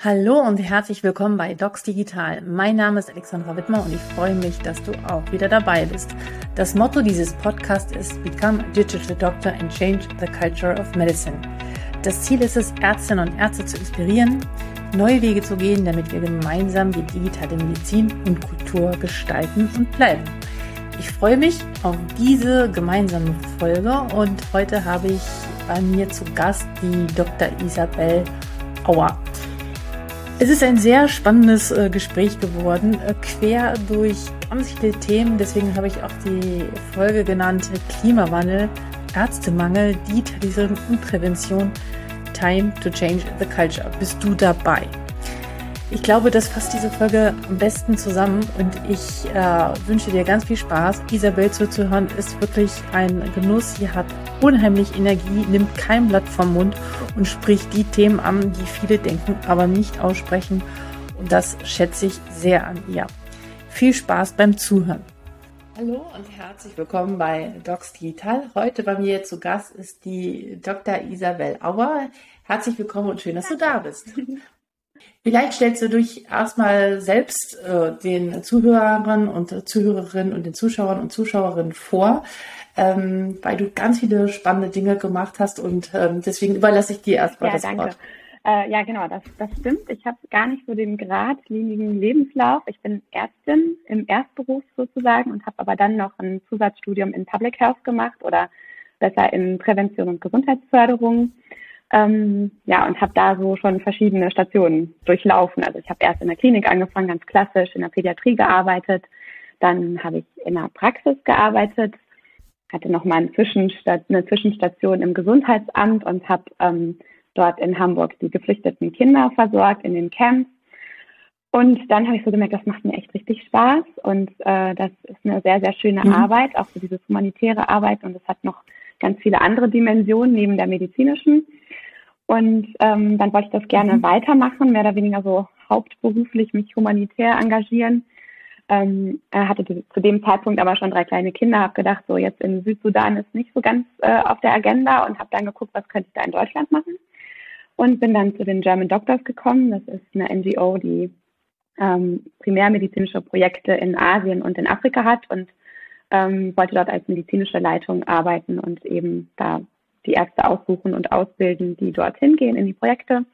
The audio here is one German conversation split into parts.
Hallo und herzlich willkommen bei Docs Digital. Mein Name ist Alexandra Wittmer und ich freue mich, dass du auch wieder dabei bist. Das Motto dieses Podcasts ist Become a Digital Doctor and Change the Culture of Medicine. Das Ziel ist es, Ärztinnen und Ärzte zu inspirieren, neue Wege zu gehen, damit wir gemeinsam die digitale Medizin und Kultur gestalten und bleiben. Ich freue mich auf diese gemeinsame Folge und heute habe ich bei mir zu Gast die Dr. Isabel Auer. Es ist ein sehr spannendes äh, Gespräch geworden, äh, quer durch ganz viele Themen. Deswegen habe ich auch die Folge genannt Klimawandel, Ärztemangel, Digitalisierung und Prävention. Time to change the culture. Bist du dabei? Ich glaube, das fasst diese Folge am besten zusammen und ich äh, wünsche dir ganz viel Spaß. Isabel zuzuhören ist wirklich ein Genuss. Sie hat unheimlich Energie, nimmt kein Blatt vom Mund und spricht die Themen an, die viele denken, aber nicht aussprechen. Und das schätze ich sehr an ihr. Viel Spaß beim Zuhören. Hallo und herzlich willkommen bei Docs Digital. Heute bei mir zu Gast ist die Dr. Isabel Auer. Herzlich willkommen und schön, dass du da bist. Vielleicht stellst du dich erstmal selbst äh, den Zuhörern und Zuhörerinnen und den Zuschauern und Zuschauerinnen vor, ähm, weil du ganz viele spannende Dinge gemacht hast und ähm, deswegen überlasse ich dir erstmal ja, das danke. Wort. Äh, ja, genau, das, das stimmt. Ich habe gar nicht so den geradlinigen Lebenslauf. Ich bin Ärztin im Erstberuf sozusagen und habe aber dann noch ein Zusatzstudium in Public Health gemacht oder besser in Prävention und Gesundheitsförderung. Ähm, ja, und habe da so schon verschiedene Stationen durchlaufen. Also ich habe erst in der Klinik angefangen, ganz klassisch, in der Pädiatrie gearbeitet. Dann habe ich in der Praxis gearbeitet, hatte nochmal eine, Zwischenstat eine Zwischenstation im Gesundheitsamt und habe ähm, dort in Hamburg die geflüchteten Kinder versorgt in den Camps. Und dann habe ich so gemerkt, das macht mir echt richtig Spaß und äh, das ist eine sehr, sehr schöne mhm. Arbeit, auch so diese humanitäre Arbeit und es hat noch ganz viele andere Dimensionen neben der medizinischen. Und ähm, dann wollte ich das gerne mhm. weitermachen, mehr oder weniger so hauptberuflich mich humanitär engagieren. Ähm, er hatte zu dem Zeitpunkt aber schon drei kleine Kinder, habe gedacht, so jetzt in Südsudan ist nicht so ganz äh, auf der Agenda und habe dann geguckt, was könnte ich da in Deutschland machen. Und bin dann zu den German Doctors gekommen. Das ist eine NGO, die ähm, primärmedizinische Projekte in Asien und in Afrika hat und ähm, wollte dort als medizinische Leitung arbeiten und eben da die Ärzte aussuchen und ausbilden, die dorthin gehen in die Projekte.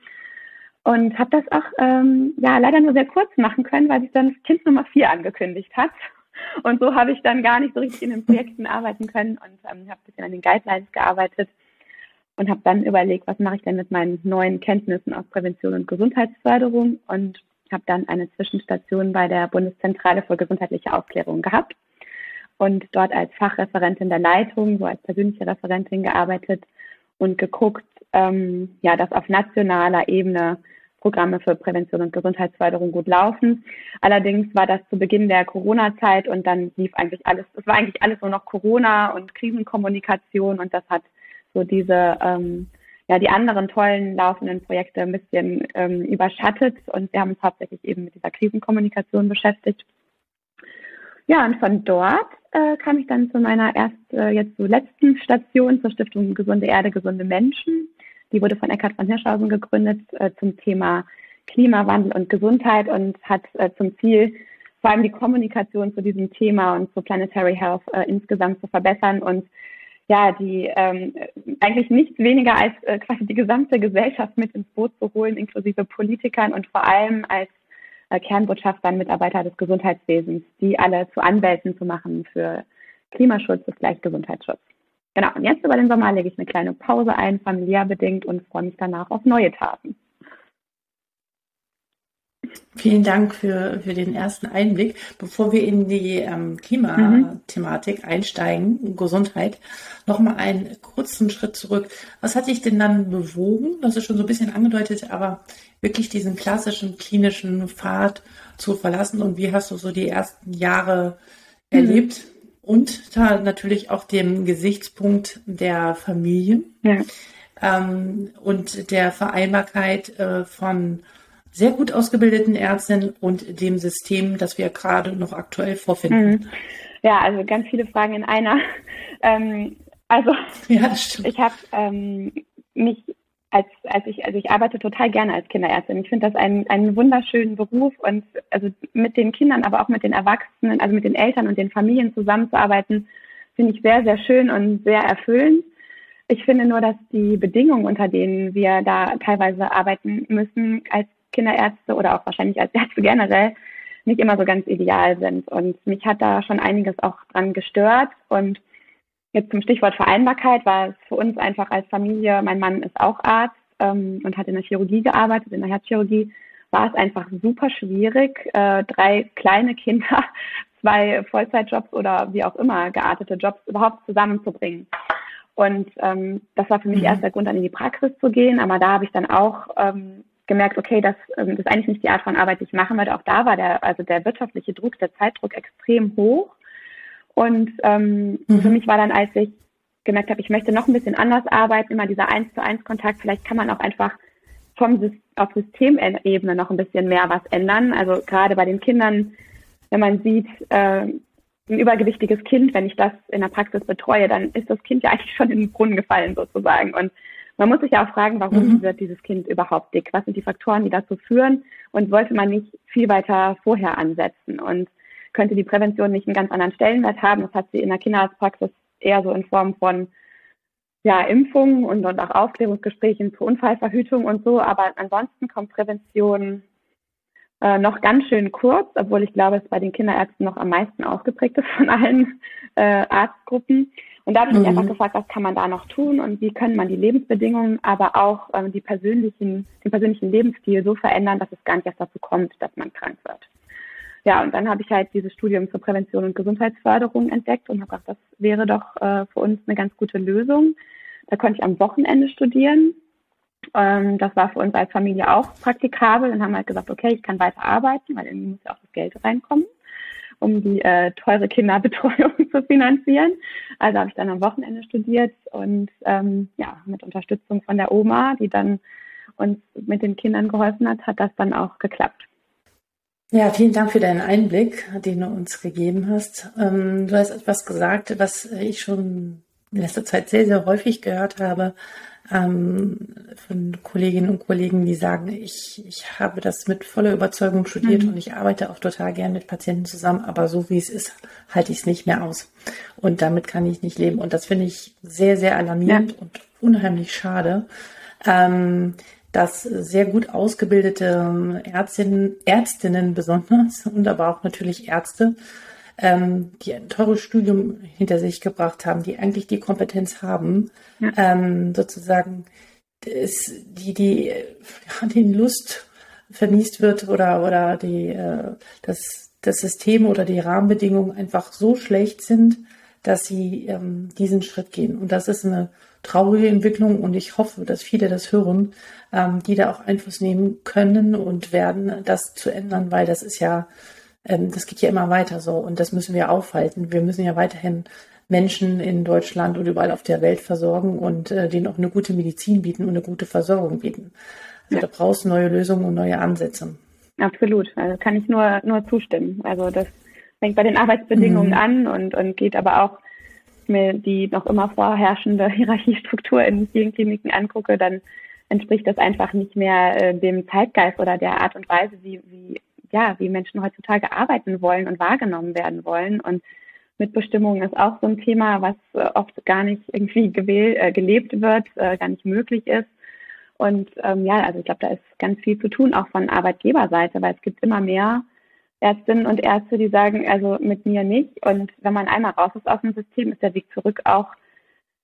Und habe das auch ähm, ja leider nur sehr kurz machen können, weil sich dann Kind Nummer vier angekündigt hat. Und so habe ich dann gar nicht so richtig in den Projekten arbeiten können und ähm, habe ein bisschen an den Guidelines gearbeitet und habe dann überlegt, was mache ich denn mit meinen neuen Kenntnissen aus Prävention und Gesundheitsförderung und habe dann eine Zwischenstation bei der Bundeszentrale für gesundheitliche Aufklärung gehabt und dort als Fachreferentin der Leitung, so als persönliche Referentin gearbeitet und geguckt, ähm, ja, dass auf nationaler Ebene Programme für Prävention und Gesundheitsförderung gut laufen. Allerdings war das zu Beginn der Corona-Zeit und dann lief eigentlich alles, es war eigentlich alles nur noch Corona und Krisenkommunikation und das hat so diese, ähm, ja, die anderen tollen laufenden Projekte ein bisschen ähm, überschattet und wir haben uns hauptsächlich eben mit dieser Krisenkommunikation beschäftigt. Ja, und von dort äh, kam ich dann zu meiner erst äh, jetzt so letzten Station zur Stiftung Gesunde Erde, gesunde Menschen. Die wurde von Eckhard von Hirschhausen gegründet äh, zum Thema Klimawandel und Gesundheit und hat äh, zum Ziel, vor allem die Kommunikation zu diesem Thema und zu Planetary Health äh, insgesamt zu verbessern und ja, die ähm, eigentlich nichts weniger als äh, quasi die gesamte Gesellschaft mit ins Boot zu holen, inklusive Politikern und vor allem als äh, Kernbotschaftern, Mitarbeiter des Gesundheitswesens, die alle zu Anwälten zu machen für Klimaschutz ist gleich Gesundheitsschutz. Genau, und jetzt über den Sommer lege ich eine kleine Pause ein, familiär bedingt und freue mich danach auf neue Taten. Vielen Dank für, für den ersten Einblick. Bevor wir in die ähm, Klimathematik mhm. einsteigen, Gesundheit, nochmal einen kurzen Schritt zurück. Was hat dich denn dann bewogen? Das ist schon so ein bisschen angedeutet, aber wirklich diesen klassischen klinischen Pfad zu verlassen und wie hast du so die ersten Jahre mhm. erlebt? Und da natürlich auch dem Gesichtspunkt der Familie ja. ähm, und der Vereinbarkeit äh, von sehr gut ausgebildeten Ärztinnen und dem System, das wir gerade noch aktuell vorfinden. Mhm. Ja, also ganz viele Fragen in einer. Ähm, also ja, ich habe ähm, mich als, als ich, also ich arbeite total gerne als Kinderärztin. Ich finde das einen, einen wunderschönen Beruf und also mit den Kindern, aber auch mit den Erwachsenen, also mit den Eltern und den Familien zusammenzuarbeiten, finde ich sehr, sehr schön und sehr erfüllend. Ich finde nur, dass die Bedingungen, unter denen wir da teilweise arbeiten müssen als Kinderärzte oder auch wahrscheinlich als Ärzte generell, nicht immer so ganz ideal sind. Und mich hat da schon einiges auch dran gestört und Jetzt zum Stichwort Vereinbarkeit war es für uns einfach als Familie, mein Mann ist auch Arzt ähm, und hat in der Chirurgie gearbeitet, in der Herzchirurgie, war es einfach super schwierig, äh, drei kleine Kinder, zwei Vollzeitjobs oder wie auch immer geartete Jobs überhaupt zusammenzubringen. Und ähm, das war für mich mhm. erst der Grund, dann in die Praxis zu gehen. Aber da habe ich dann auch ähm, gemerkt, okay, das, ähm, das ist eigentlich nicht die Art von Arbeit, die ich machen würde. Auch da war der, also der wirtschaftliche Druck, der Zeitdruck extrem hoch. Und ähm, mhm. für mich war dann, als ich gemerkt habe, ich möchte noch ein bisschen anders arbeiten, immer dieser eins zu eins Kontakt, vielleicht kann man auch einfach vom auf Systemebene noch ein bisschen mehr was ändern. Also gerade bei den Kindern, wenn man sieht, äh, ein übergewichtiges Kind, wenn ich das in der Praxis betreue, dann ist das Kind ja eigentlich schon in den Brunnen gefallen sozusagen. Und man muss sich ja auch fragen, warum mhm. wird dieses Kind überhaupt dick? Was sind die Faktoren, die dazu führen? Und wollte man nicht viel weiter vorher ansetzen? Und könnte die Prävention nicht einen ganz anderen Stellenwert haben. Das hat sie in der Kinderarztpraxis eher so in Form von ja, Impfungen und, und auch Aufklärungsgesprächen zur Unfallverhütung und so. Aber ansonsten kommt Prävention äh, noch ganz schön kurz, obwohl ich glaube, es bei den Kinderärzten noch am meisten ausgeprägt ist von allen äh, Arztgruppen. Und da habe ich mich mhm. einfach gefragt, was kann man da noch tun und wie können man die Lebensbedingungen, aber auch ähm, die persönlichen, den persönlichen Lebensstil so verändern, dass es gar nicht erst dazu kommt, dass man krank wird ja, und dann habe ich halt dieses Studium zur Prävention und Gesundheitsförderung entdeckt und habe gedacht, das wäre doch äh, für uns eine ganz gute Lösung. Da konnte ich am Wochenende studieren. Ähm, das war für uns als Familie auch praktikabel. Dann haben halt gesagt, okay, ich kann weiter arbeiten, weil irgendwie muss ja auch das Geld reinkommen, um die äh, teure Kinderbetreuung zu finanzieren. Also habe ich dann am Wochenende studiert und ähm, ja, mit Unterstützung von der Oma, die dann uns mit den Kindern geholfen hat, hat das dann auch geklappt. Ja, vielen Dank für deinen Einblick, den du uns gegeben hast. Ähm, du hast etwas gesagt, was ich schon in letzter Zeit sehr, sehr häufig gehört habe ähm, von Kolleginnen und Kollegen, die sagen, ich, ich habe das mit voller Überzeugung studiert mhm. und ich arbeite auch total gern mit Patienten zusammen, aber so wie es ist, halte ich es nicht mehr aus. Und damit kann ich nicht leben. Und das finde ich sehr, sehr alarmierend ja. und unheimlich schade. Ähm, dass sehr gut ausgebildete Ärztinnen, Ärztinnen besonders und aber auch natürlich Ärzte, ähm, die ein teures Studium hinter sich gebracht haben, die eigentlich die Kompetenz haben, ja. ähm, sozusagen ist, die, die ja, den Lust vermiest wird oder, oder die, äh, das, das System oder die Rahmenbedingungen einfach so schlecht sind, dass sie ähm, diesen Schritt gehen. Und das ist eine traurige Entwicklung und ich hoffe, dass viele das hören, ähm, die da auch Einfluss nehmen können und werden, das zu ändern, weil das ist ja, ähm, das geht ja immer weiter so und das müssen wir aufhalten. Wir müssen ja weiterhin Menschen in Deutschland und überall auf der Welt versorgen und äh, denen auch eine gute Medizin bieten und eine gute Versorgung bieten. Also ja. da brauchst du neue Lösungen und neue Ansätze. Absolut, also kann ich nur, nur zustimmen. Also das fängt bei den Arbeitsbedingungen mhm. an und, und geht aber auch mir die noch immer vorherrschende Hierarchiestruktur in vielen Kliniken angucke, dann entspricht das einfach nicht mehr äh, dem Zeitgeist oder der Art und Weise, wie, wie, ja, wie Menschen heutzutage arbeiten wollen und wahrgenommen werden wollen. Und Mitbestimmung ist auch so ein Thema, was äh, oft gar nicht irgendwie äh, gelebt wird, äh, gar nicht möglich ist. Und ähm, ja, also ich glaube, da ist ganz viel zu tun, auch von Arbeitgeberseite, weil es gibt immer mehr Ärztinnen und Ärzte, die sagen, also mit mir nicht. Und wenn man einmal raus ist aus dem System, ist der Weg zurück auch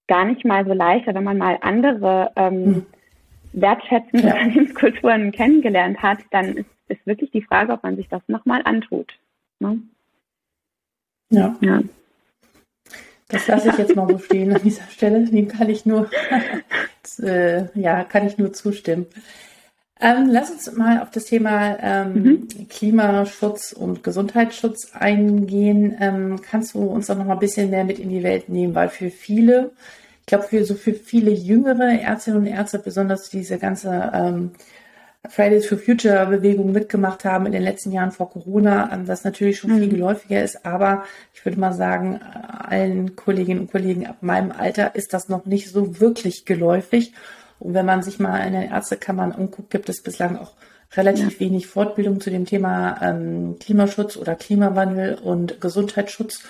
gar nicht mal so leichter, wenn man mal andere ähm, hm. Wertschätzende ja. Unternehmenskulturen kennengelernt hat, dann ist, ist wirklich die Frage, ob man sich das nochmal antut. Ne? Ja. ja. Das lasse ich jetzt mal so stehen an dieser Stelle. Dem kann ich nur, äh, ja, kann ich nur zustimmen. Ähm, lass uns mal auf das Thema ähm, mhm. Klimaschutz und Gesundheitsschutz eingehen. Ähm, kannst du uns da noch mal ein bisschen mehr mit in die Welt nehmen? Weil für viele, glaube, für so für viele jüngere Ärztinnen und Ärzte, besonders diese ganze ähm, Fridays for Future Bewegung mitgemacht haben in den letzten Jahren vor Corona, ähm, das natürlich schon viel mhm. geläufiger ist. Aber ich würde mal sagen, allen Kolleginnen und Kollegen ab meinem Alter ist das noch nicht so wirklich geläufig. Und wenn man sich mal in den Ärztekammern umguckt, gibt es bislang auch relativ ja. wenig Fortbildung zu dem Thema ähm, Klimaschutz oder Klimawandel und Gesundheitsschutz.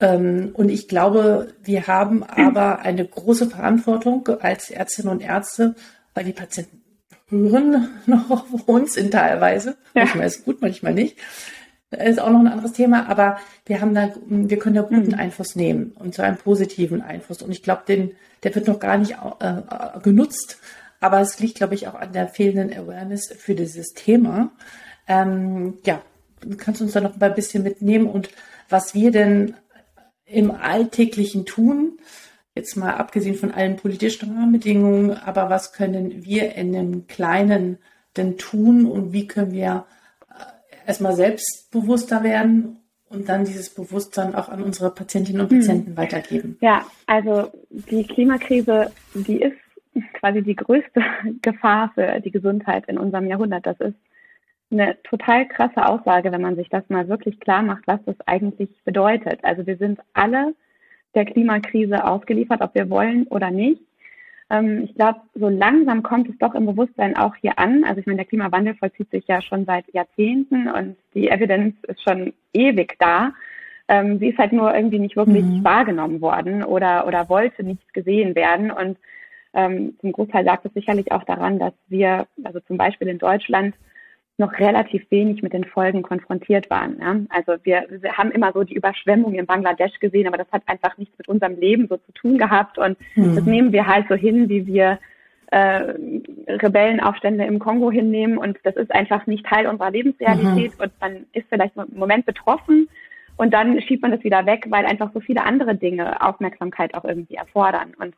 Ähm, und ich glaube, wir haben aber eine große Verantwortung als Ärztinnen und Ärzte, weil die Patienten hören noch auf uns in teilweise. Ja. Manchmal ist gut, manchmal nicht. Das ist auch noch ein anderes Thema, aber wir haben da, wir können da guten mhm. Einfluss nehmen und zwar einen positiven Einfluss. Und ich glaube, den, der wird noch gar nicht äh, genutzt. Aber es liegt, glaube ich, auch an der fehlenden Awareness für dieses Thema. Ähm, ja, du kannst uns da noch ein bisschen mitnehmen und was wir denn im Alltäglichen tun, jetzt mal abgesehen von allen politischen Rahmenbedingungen, aber was können wir in einem Kleinen denn tun und wie können wir äh, erstmal selbstbewusster werden und dann dieses Bewusstsein auch an unsere Patientinnen und hm. Patienten hm. weitergeben? Ja, also die Klimakrise, die ist quasi die größte Gefahr für die Gesundheit in unserem Jahrhundert. Das ist eine total krasse Aussage, wenn man sich das mal wirklich klar macht, was das eigentlich bedeutet. Also wir sind alle der Klimakrise ausgeliefert, ob wir wollen oder nicht. Ähm, ich glaube, so langsam kommt es doch im Bewusstsein auch hier an. Also ich meine, der Klimawandel vollzieht sich ja schon seit Jahrzehnten und die Evidenz ist schon ewig da. Ähm, sie ist halt nur irgendwie nicht wirklich mhm. wahrgenommen worden oder, oder wollte nicht gesehen werden. Und ähm, zum Großteil lag es sicherlich auch daran, dass wir, also zum Beispiel in Deutschland, noch relativ wenig mit den Folgen konfrontiert waren. Ja? Also wir, wir haben immer so die Überschwemmung in Bangladesch gesehen, aber das hat einfach nichts mit unserem Leben so zu tun gehabt und mhm. das nehmen wir halt so hin, wie wir äh, Rebellenaufstände im Kongo hinnehmen und das ist einfach nicht Teil unserer Lebensrealität mhm. und man ist vielleicht im Moment betroffen und dann schiebt man das wieder weg, weil einfach so viele andere Dinge Aufmerksamkeit auch irgendwie erfordern und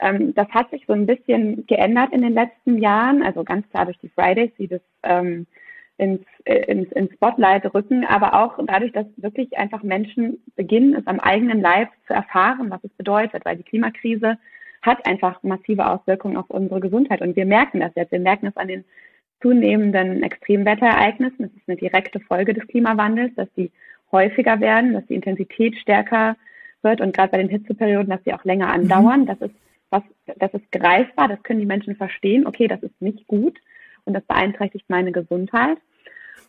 ähm, das hat sich so ein bisschen geändert in den letzten Jahren, also ganz klar durch die Fridays, die das ähm, ins, äh, ins, ins Spotlight rücken, aber auch dadurch, dass wirklich einfach Menschen beginnen, es am eigenen Leib zu erfahren, was es bedeutet, weil die Klimakrise hat einfach massive Auswirkungen auf unsere Gesundheit und wir merken das jetzt. Wir merken es an den zunehmenden Extremwetterereignissen. Das ist eine direkte Folge des Klimawandels, dass die häufiger werden, dass die Intensität stärker wird und gerade bei den Hitzeperioden, dass sie auch länger andauern. Mhm. Das ist was, das ist greifbar, das können die Menschen verstehen, okay, das ist nicht gut und das beeinträchtigt meine Gesundheit.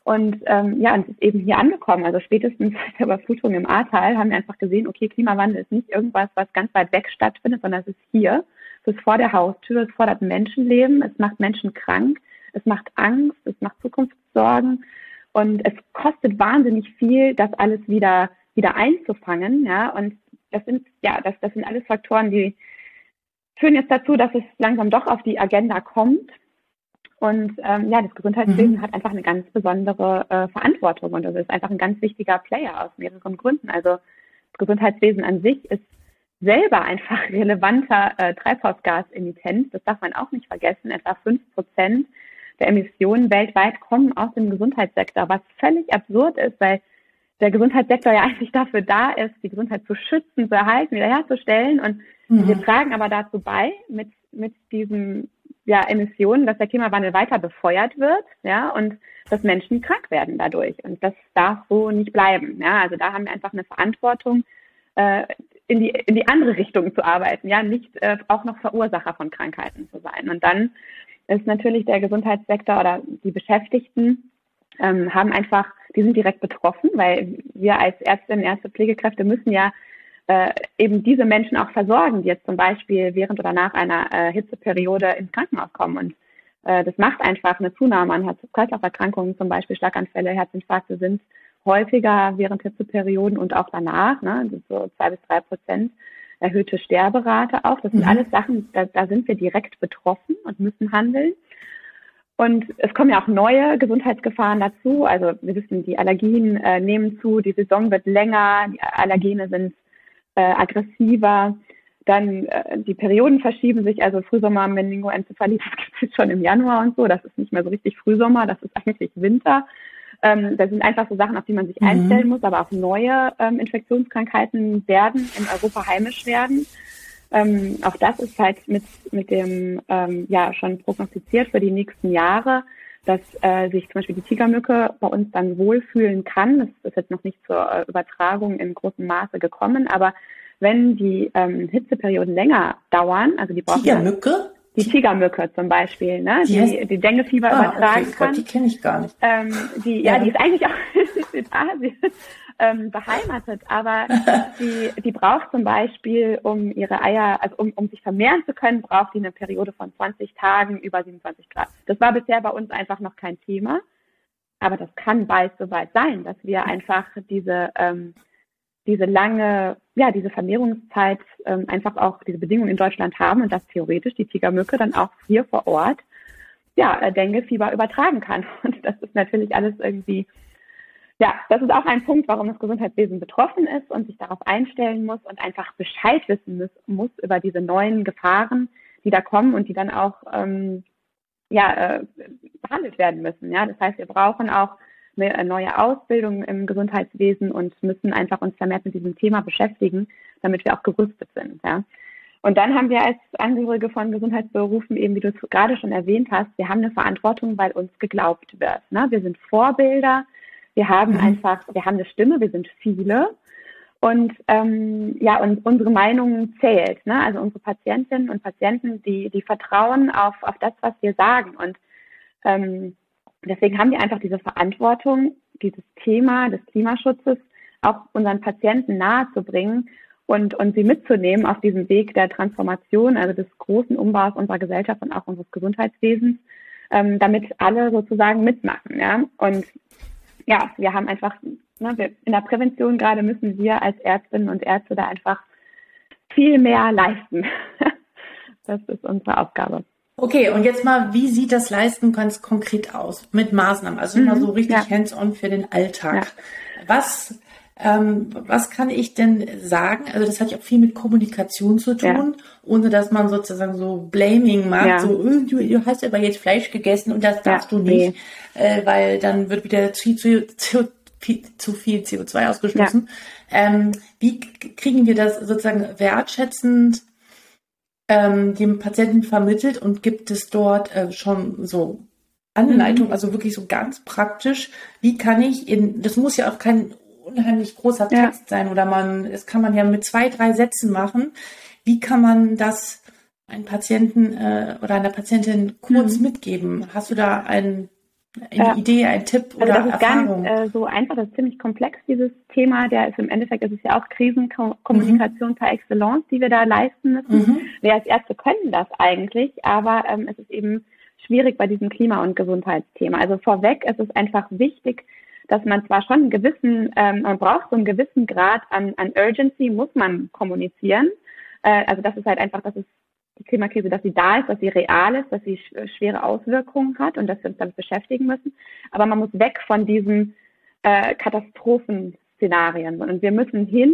Und ähm, ja, und es ist eben hier angekommen. Also spätestens seit der Überflutung im Ahrtal haben wir einfach gesehen, okay, Klimawandel ist nicht irgendwas, was ganz weit weg stattfindet, sondern es ist hier. Es ist vor der Haustür, es fordert Menschenleben, es macht Menschen krank, es macht Angst, es macht Zukunftssorgen und es kostet wahnsinnig viel, das alles wieder wieder einzufangen. Ja, und das sind ja, das, das sind alles Faktoren, die führen jetzt dazu, dass es langsam doch auf die Agenda kommt. Und ähm, ja, das Gesundheitswesen mhm. hat einfach eine ganz besondere äh, Verantwortung und es ist einfach ein ganz wichtiger Player aus mehreren Gründen. Also das Gesundheitswesen an sich ist selber einfach relevanter äh, Treibhausgasemittent. Das darf man auch nicht vergessen. Etwa fünf Prozent der Emissionen weltweit kommen aus dem Gesundheitssektor, was völlig absurd ist, weil der Gesundheitssektor ja eigentlich dafür da ist, die Gesundheit zu schützen, zu erhalten, wiederherzustellen. Und mhm. wir tragen aber dazu bei, mit, mit diesen ja, Emissionen, dass der Klimawandel weiter befeuert wird, ja, und dass Menschen krank werden dadurch. Und das darf so nicht bleiben. Ja, also da haben wir einfach eine Verantwortung, äh, in die, in die andere Richtung zu arbeiten, ja, nicht äh, auch noch Verursacher von Krankheiten zu sein. Und dann ist natürlich der Gesundheitssektor oder die Beschäftigten ähm, haben einfach, die sind direkt betroffen, weil wir als Ärztinnen, Ärzte, Pflegekräfte müssen ja äh, eben diese Menschen auch versorgen, die jetzt zum Beispiel während oder nach einer äh, Hitzeperiode ins Krankenhaus kommen. Und äh, das macht einfach eine Zunahme an Herz-Kreislauf-Erkrankungen, zum Beispiel Schlaganfälle, Herzinfarkte sind häufiger während Hitzeperioden und auch danach, ne, so zwei bis drei Prozent erhöhte Sterberate auch. Das sind mhm. alles Sachen, da, da sind wir direkt betroffen und müssen handeln. Und es kommen ja auch neue Gesundheitsgefahren dazu. Also wir wissen, die Allergien äh, nehmen zu, die Saison wird länger, die Allergene sind äh, aggressiver. Dann äh, die Perioden verschieben sich, also Frühsommer, Meningoenzephalitis gibt es schon im Januar und so. Das ist nicht mehr so richtig Frühsommer, das ist eigentlich Winter. Ähm, das sind einfach so Sachen, auf die man sich mhm. einstellen muss, aber auch neue ähm, Infektionskrankheiten werden in Europa heimisch werden. Ähm, auch das ist halt mit, mit dem, ähm, ja, schon prognostiziert für die nächsten Jahre, dass äh, sich zum Beispiel die Tigermücke bei uns dann wohlfühlen kann. Das ist jetzt noch nicht zur äh, Übertragung in großem Maße gekommen, aber wenn die ähm, Hitzeperioden länger dauern, also die brauchen Tigermücke? die Tigermücke zum Beispiel, ne? die, die, die Denguefieber ah, übertragen okay, kann. Gott, die kenne ich gar nicht. Ähm, die, ja, ja, die ist eigentlich auch in Asien ähm, beheimatet, aber die, die braucht zum Beispiel, um ihre Eier, also um, um sich vermehren zu können, braucht die eine Periode von 20 Tagen über 27 Grad. Das war bisher bei uns einfach noch kein Thema, aber das kann bald soweit sein, dass wir einfach diese ähm, diese lange, ja, diese Vermehrungszeit ähm, einfach auch diese Bedingungen in Deutschland haben und dass theoretisch die Tigermücke dann auch hier vor Ort ja, äh, Dengue-Fieber übertragen kann. Und das ist natürlich alles irgendwie, ja, das ist auch ein Punkt, warum das Gesundheitswesen betroffen ist und sich darauf einstellen muss und einfach Bescheid wissen muss, über diese neuen Gefahren, die da kommen und die dann auch ähm, ja, äh, behandelt werden müssen. Ja, das heißt, wir brauchen auch eine neue Ausbildung im Gesundheitswesen und müssen einfach uns vermehrt mit diesem Thema beschäftigen, damit wir auch gerüstet sind. Ja. Und dann haben wir als Angehörige von Gesundheitsberufen, eben wie du es gerade schon erwähnt hast, wir haben eine Verantwortung, weil uns geglaubt wird. Ne? Wir sind Vorbilder, wir haben mhm. einfach, wir haben eine Stimme, wir sind viele. Und ähm, ja, und unsere Meinung zählt. Ne? Also unsere Patientinnen und Patienten, die, die vertrauen auf, auf das, was wir sagen. Und ähm, deswegen haben wir einfach diese Verantwortung, dieses Thema des Klimaschutzes auch unseren Patienten nahezubringen und, und sie mitzunehmen auf diesem Weg der Transformation, also des großen Umbaus unserer Gesellschaft und auch unseres Gesundheitswesens, ähm, damit alle sozusagen mitmachen. Ja? Und ja, wir haben einfach, ne, wir, in der Prävention gerade müssen wir als Ärztinnen und Ärzte da einfach viel mehr leisten. das ist unsere Aufgabe. Okay, und jetzt mal, wie sieht das Leisten ganz konkret aus mit Maßnahmen? Also mhm, mal so richtig ja. hands-on für den Alltag. Ja. Was, ähm, was kann ich denn sagen? Also das hat ja auch viel mit Kommunikation zu tun, ja. ohne dass man sozusagen so Blaming macht, so oh, du, du, hast aber jetzt Fleisch gegessen und das darfst du nicht, nee. äh, weil dann wird wieder zu, zu, zu, zu viel CO2 ausgestoßen. Ähm, wie kriegen wir das sozusagen wertschätzend ähm, dem Patienten vermittelt und gibt es dort äh, schon so Anleitung, mhm. also wirklich so ganz praktisch, wie kann ich in, das muss ja auch kein unheimlich großer Text ja. sein oder man, das kann man ja mit zwei, drei Sätzen machen. Wie kann man das einem Patienten äh, oder einer Patientin kurz mhm. mitgeben? Hast du da einen eine ja. Idee, ein Tipp oder also das ist Erfahrung? gar nicht äh, so einfach, das ist ziemlich komplex, dieses Thema. Der ist im Endeffekt, ist es ja auch Krisenkommunikation mhm. par excellence, die wir da leisten müssen. Mhm. Wir als Ärzte können das eigentlich, aber ähm, es ist eben schwierig bei diesem Klima- und Gesundheitsthema. Also vorweg ist es einfach wichtig, dass man zwar schon einen gewissen, ähm, man braucht so einen gewissen Grad an, an Urgency, muss man kommunizieren. Äh, also das ist halt einfach, das ist die Klimakrise, dass sie da ist, dass sie real ist, dass sie schwere Auswirkungen hat und dass wir uns damit beschäftigen müssen. Aber man muss weg von diesen äh, Katastrophenszenarien und wir müssen hin,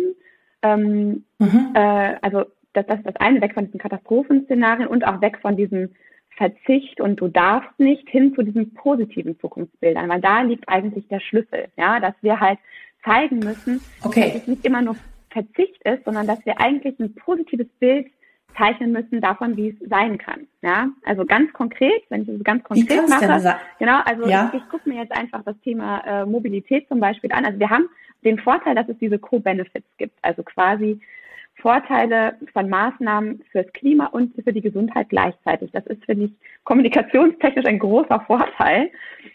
ähm, mhm. äh, also das, das ist das eine, weg von diesen Katastrophenszenarien und auch weg von diesem Verzicht und du darfst nicht hin zu diesen positiven Zukunftsbildern, weil da liegt eigentlich der Schlüssel, ja, dass wir halt zeigen müssen, okay. dass es nicht immer nur Verzicht ist, sondern dass wir eigentlich ein positives Bild zeichnen müssen davon, wie es sein kann. Ja, also ganz konkret, wenn ich das ganz konkret mache, genau, also ja. ich, ich gucke mir jetzt einfach das Thema äh, Mobilität zum Beispiel an. Also wir haben den Vorteil, dass es diese Co-Benefits gibt, also quasi Vorteile von Maßnahmen fürs Klima und für die Gesundheit gleichzeitig. Das ist, finde ich, kommunikationstechnisch ein großer Vorteil,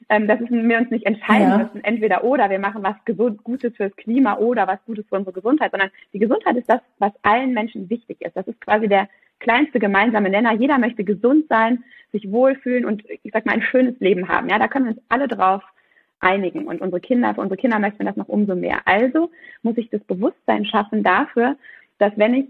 ähm, dass wir uns nicht entscheiden ja. müssen, entweder oder, wir machen was gesund, Gutes fürs Klima oder was Gutes für unsere Gesundheit, sondern die Gesundheit ist das, was allen Menschen wichtig ist. Das ist quasi der kleinste gemeinsame Nenner. Jeder möchte gesund sein, sich wohlfühlen und, ich sag mal, ein schönes Leben haben. Ja, da können wir uns alle drauf einigen. Und unsere Kinder, für unsere Kinder möchten wir das noch umso mehr. Also muss ich das Bewusstsein schaffen dafür, dass wenn ich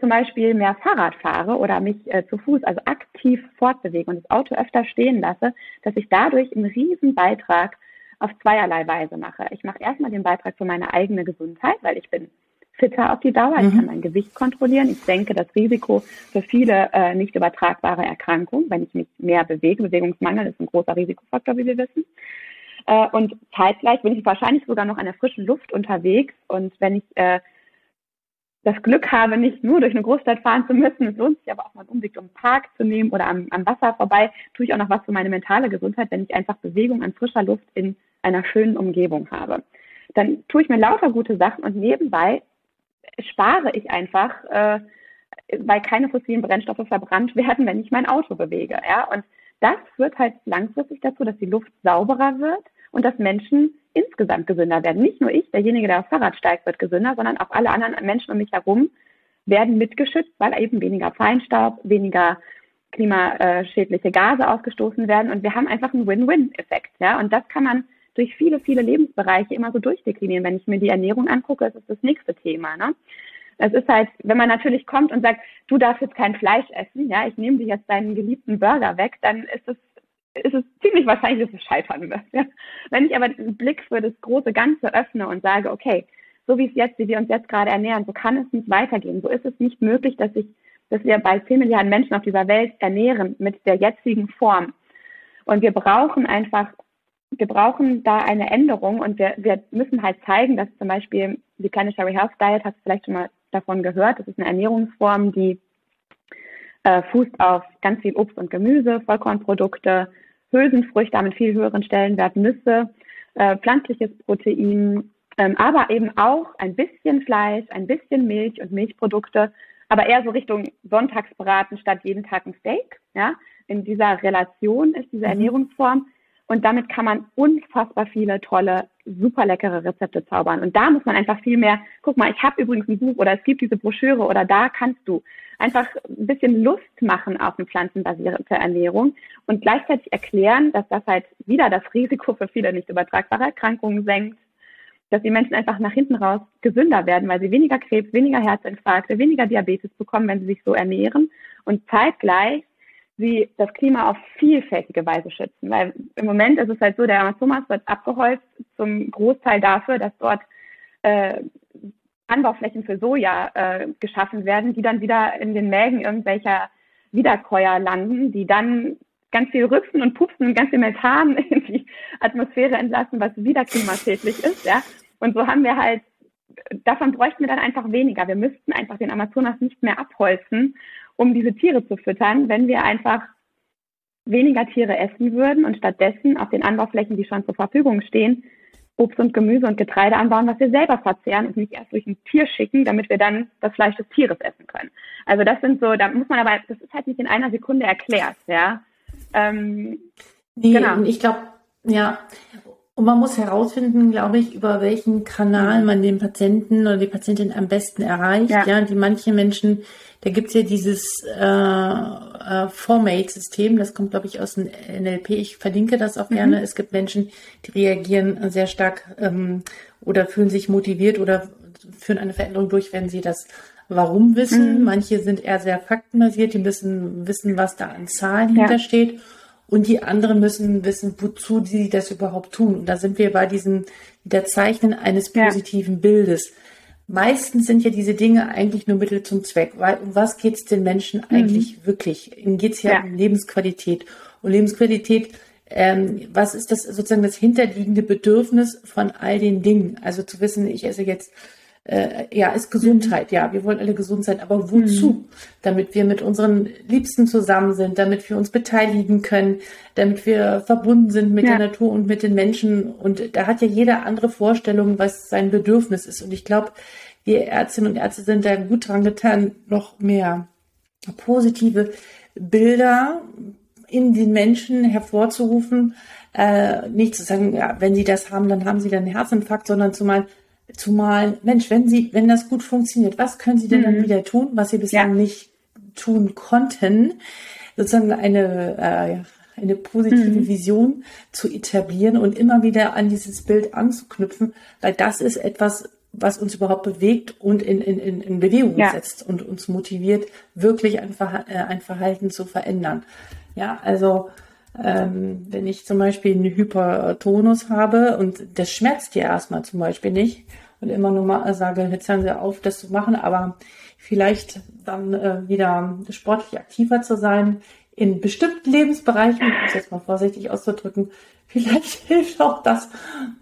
zum Beispiel mehr Fahrrad fahre oder mich äh, zu Fuß, also aktiv fortbewege und das Auto öfter stehen lasse, dass ich dadurch einen riesen Beitrag auf zweierlei Weise mache. Ich mache erstmal den Beitrag für meine eigene Gesundheit, weil ich bin fitter auf die Dauer, ich kann mhm. mein Gewicht kontrollieren, ich senke das Risiko für viele äh, nicht übertragbare Erkrankungen, wenn ich mich mehr bewege. Bewegungsmangel ist ein großer Risikofaktor, wie wir wissen. Äh, und zeitgleich bin ich wahrscheinlich sogar noch an der frischen Luft unterwegs und wenn ich äh, das Glück habe, nicht nur durch eine Großstadt fahren zu müssen, es lohnt sich aber auch mal einen Umweg um den Park zu nehmen oder am, am Wasser vorbei, tue ich auch noch was für meine mentale Gesundheit, wenn ich einfach Bewegung an frischer Luft in einer schönen Umgebung habe. Dann tue ich mir lauter gute Sachen und nebenbei spare ich einfach, äh, weil keine fossilen Brennstoffe verbrannt werden, wenn ich mein Auto bewege. Ja? Und das führt halt langfristig dazu, dass die Luft sauberer wird und dass Menschen insgesamt gesünder werden. Nicht nur ich, derjenige, der aufs Fahrrad steigt, wird gesünder, sondern auch alle anderen Menschen um mich herum werden mitgeschützt, weil eben weniger Feinstaub, weniger klimaschädliche Gase ausgestoßen werden. Und wir haben einfach einen Win-Win-Effekt. Ja? Und das kann man durch viele, viele Lebensbereiche immer so durchdeklinieren. Wenn ich mir die Ernährung angucke, ist es das nächste Thema. Ne? Es ist halt, wenn man natürlich kommt und sagt, du darfst jetzt kein Fleisch essen, ja, ich nehme dir jetzt deinen geliebten Burger weg, dann ist es ist es ziemlich wahrscheinlich, dass es scheitern wird. Ja. Wenn ich aber den Blick für das große Ganze öffne und sage, okay, so wie es jetzt, wie wir uns jetzt gerade ernähren, so kann es nicht weitergehen. So ist es nicht möglich, dass ich, dass wir bei 10 Milliarden Menschen auf dieser Welt ernähren mit der jetzigen Form. Und wir brauchen einfach wir brauchen da eine Änderung und wir, wir müssen halt zeigen, dass zum Beispiel die Planetary Health Diet, hast du vielleicht schon mal davon gehört, das ist eine Ernährungsform, die äh, fußt auf ganz viel Obst und Gemüse, Vollkornprodukte, Hülsenfrüchte mit viel höheren Stellenwert, Nüsse, äh, pflanzliches Protein, ähm, aber eben auch ein bisschen Fleisch, ein bisschen Milch und Milchprodukte, aber eher so Richtung Sonntagsbraten statt jeden Tag ein Steak. Ja? In dieser Relation ist diese mhm. Ernährungsform und damit kann man unfassbar viele tolle, super leckere Rezepte zaubern. Und da muss man einfach viel mehr, guck mal, ich habe übrigens ein Buch oder es gibt diese Broschüre oder da kannst du einfach ein bisschen Lust machen auf eine pflanzenbasierte Ernährung und gleichzeitig erklären, dass das halt wieder das Risiko für viele nicht übertragbare Erkrankungen senkt, dass die Menschen einfach nach hinten raus gesünder werden, weil sie weniger Krebs, weniger Herzinfarkte, weniger Diabetes bekommen, wenn sie sich so ernähren und zeitgleich sie das Klima auf vielfältige Weise schützen. Weil im Moment ist es halt so, der Amazonas wird abgeholzt zum Großteil dafür, dass dort äh, Anbauflächen für Soja äh, geschaffen werden, die dann wieder in den Mägen irgendwelcher Wiederkäuer landen, die dann ganz viel rüpfen und pupsen und ganz viel Methan in die Atmosphäre entlassen, was wieder klimaschädlich ist, ja. Und so haben wir halt, davon bräuchten wir dann einfach weniger. Wir müssten einfach den Amazonas nicht mehr abholzen um diese Tiere zu füttern, wenn wir einfach weniger Tiere essen würden und stattdessen auf den Anbauflächen, die schon zur Verfügung stehen, Obst und Gemüse und Getreide anbauen, was wir selber verzehren und nicht erst durch ein Tier schicken, damit wir dann das Fleisch des Tieres essen können. Also das sind so, da muss man aber, das ist halt nicht in einer Sekunde erklärt, ja. Ähm, nee, genau. ich glaube, ja, und man muss herausfinden, glaube ich, über welchen Kanal man den Patienten oder die Patientin am besten erreicht. Ja, ja die manche Menschen, da gibt's ja dieses äh, äh, Formate-System, das kommt, glaube ich, aus dem NLP. Ich verlinke das auch mhm. gerne. Es gibt Menschen, die reagieren sehr stark ähm, oder fühlen sich motiviert oder führen eine Veränderung durch, wenn sie das Warum wissen. Mhm. Manche sind eher sehr faktenbasiert, die müssen wissen, was da an Zahlen ja. hintersteht und die anderen müssen wissen, wozu sie das überhaupt tun. Und da sind wir bei diesem der Zeichnen eines positiven ja. Bildes. Meistens sind ja diese Dinge eigentlich nur Mittel zum Zweck, weil um was geht es den Menschen mhm. eigentlich mhm. wirklich? Ihnen geht es ja, ja, um Lebensqualität. Und Lebensqualität, ähm, was ist das sozusagen das hinterliegende Bedürfnis von all den Dingen? Also zu wissen, ich esse jetzt äh, ja, ist Gesundheit. Ja, wir wollen alle gesund sein, aber wozu? Mhm. Damit wir mit unseren Liebsten zusammen sind, damit wir uns beteiligen können, damit wir verbunden sind mit ja. der Natur und mit den Menschen. Und da hat ja jeder andere Vorstellung, was sein Bedürfnis ist. Und ich glaube, wir Ärztinnen und Ärzte sind da gut dran getan, noch mehr positive Bilder in den Menschen hervorzurufen, äh, nicht zu sagen, ja, wenn sie das haben, dann haben sie dann einen Herzinfarkt, sondern zu meinen, Zumal, Mensch, wenn Sie, wenn das gut funktioniert, was können Sie denn mhm. dann wieder tun, was Sie bislang ja. nicht tun konnten? Sozusagen eine, äh, eine positive mhm. Vision zu etablieren und immer wieder an dieses Bild anzuknüpfen, weil das ist etwas, was uns überhaupt bewegt und in, in, in Bewegung ja. setzt und uns motiviert, wirklich ein, Verha äh, ein Verhalten zu verändern. Ja, also ähm, wenn ich zum Beispiel einen Hypertonus habe und das schmerzt dir erstmal zum Beispiel nicht und immer nur mal sage, jetzt hören Sie auf, das zu machen, aber vielleicht dann äh, wieder sportlich aktiver zu sein in bestimmten Lebensbereichen, um es jetzt mal vorsichtig auszudrücken, vielleicht hilft auch das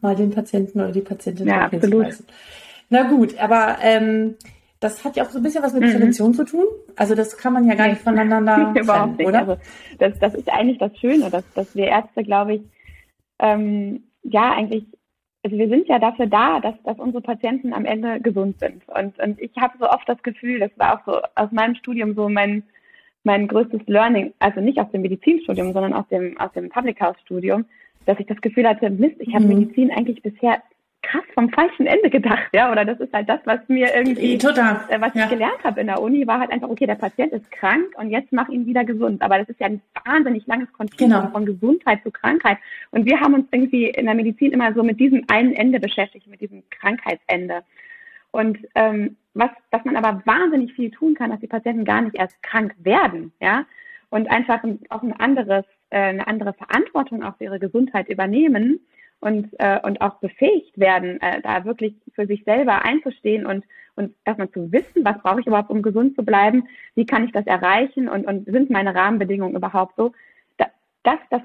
mal den Patienten oder die Patientin ja, hinzuweisen. Na gut, aber ähm, das hat ja auch so ein bisschen was mit mhm. Prävention zu tun. Also das kann man ja gar nicht voneinander trennen, nicht. oder? Also das, das ist eigentlich das Schöne, dass, dass wir Ärzte, glaube ich, ähm, ja eigentlich also wir sind ja dafür da, dass, dass unsere Patienten am Ende gesund sind. Und, und ich habe so oft das Gefühl, das war auch so aus meinem Studium so mein, mein größtes Learning, also nicht aus dem Medizinstudium, sondern aus dem, aus dem Public Health Studium, dass ich das Gefühl hatte, Mist, ich habe mhm. Medizin eigentlich bisher krass vom falschen Ende gedacht, ja, oder das ist halt das, was mir irgendwie, Total. Äh, was ja. ich gelernt habe in der Uni, war halt einfach, okay, der Patient ist krank und jetzt mach ihn wieder gesund. Aber das ist ja ein wahnsinnig langes Kontinuum genau. von Gesundheit zu Krankheit. Und wir haben uns irgendwie in der Medizin immer so mit diesem einen Ende beschäftigt, mit diesem Krankheitsende. Und ähm, was, dass man aber wahnsinnig viel tun kann, dass die Patienten gar nicht erst krank werden, ja, und einfach auch ein anderes, äh, eine andere Verantwortung auch für ihre Gesundheit übernehmen und, äh, und auch befähigt werden, äh, da wirklich für sich selber einzustehen und, und erstmal zu wissen, was brauche ich überhaupt, um gesund zu bleiben, wie kann ich das erreichen? Und, und sind meine Rahmenbedingungen überhaupt so. Das, das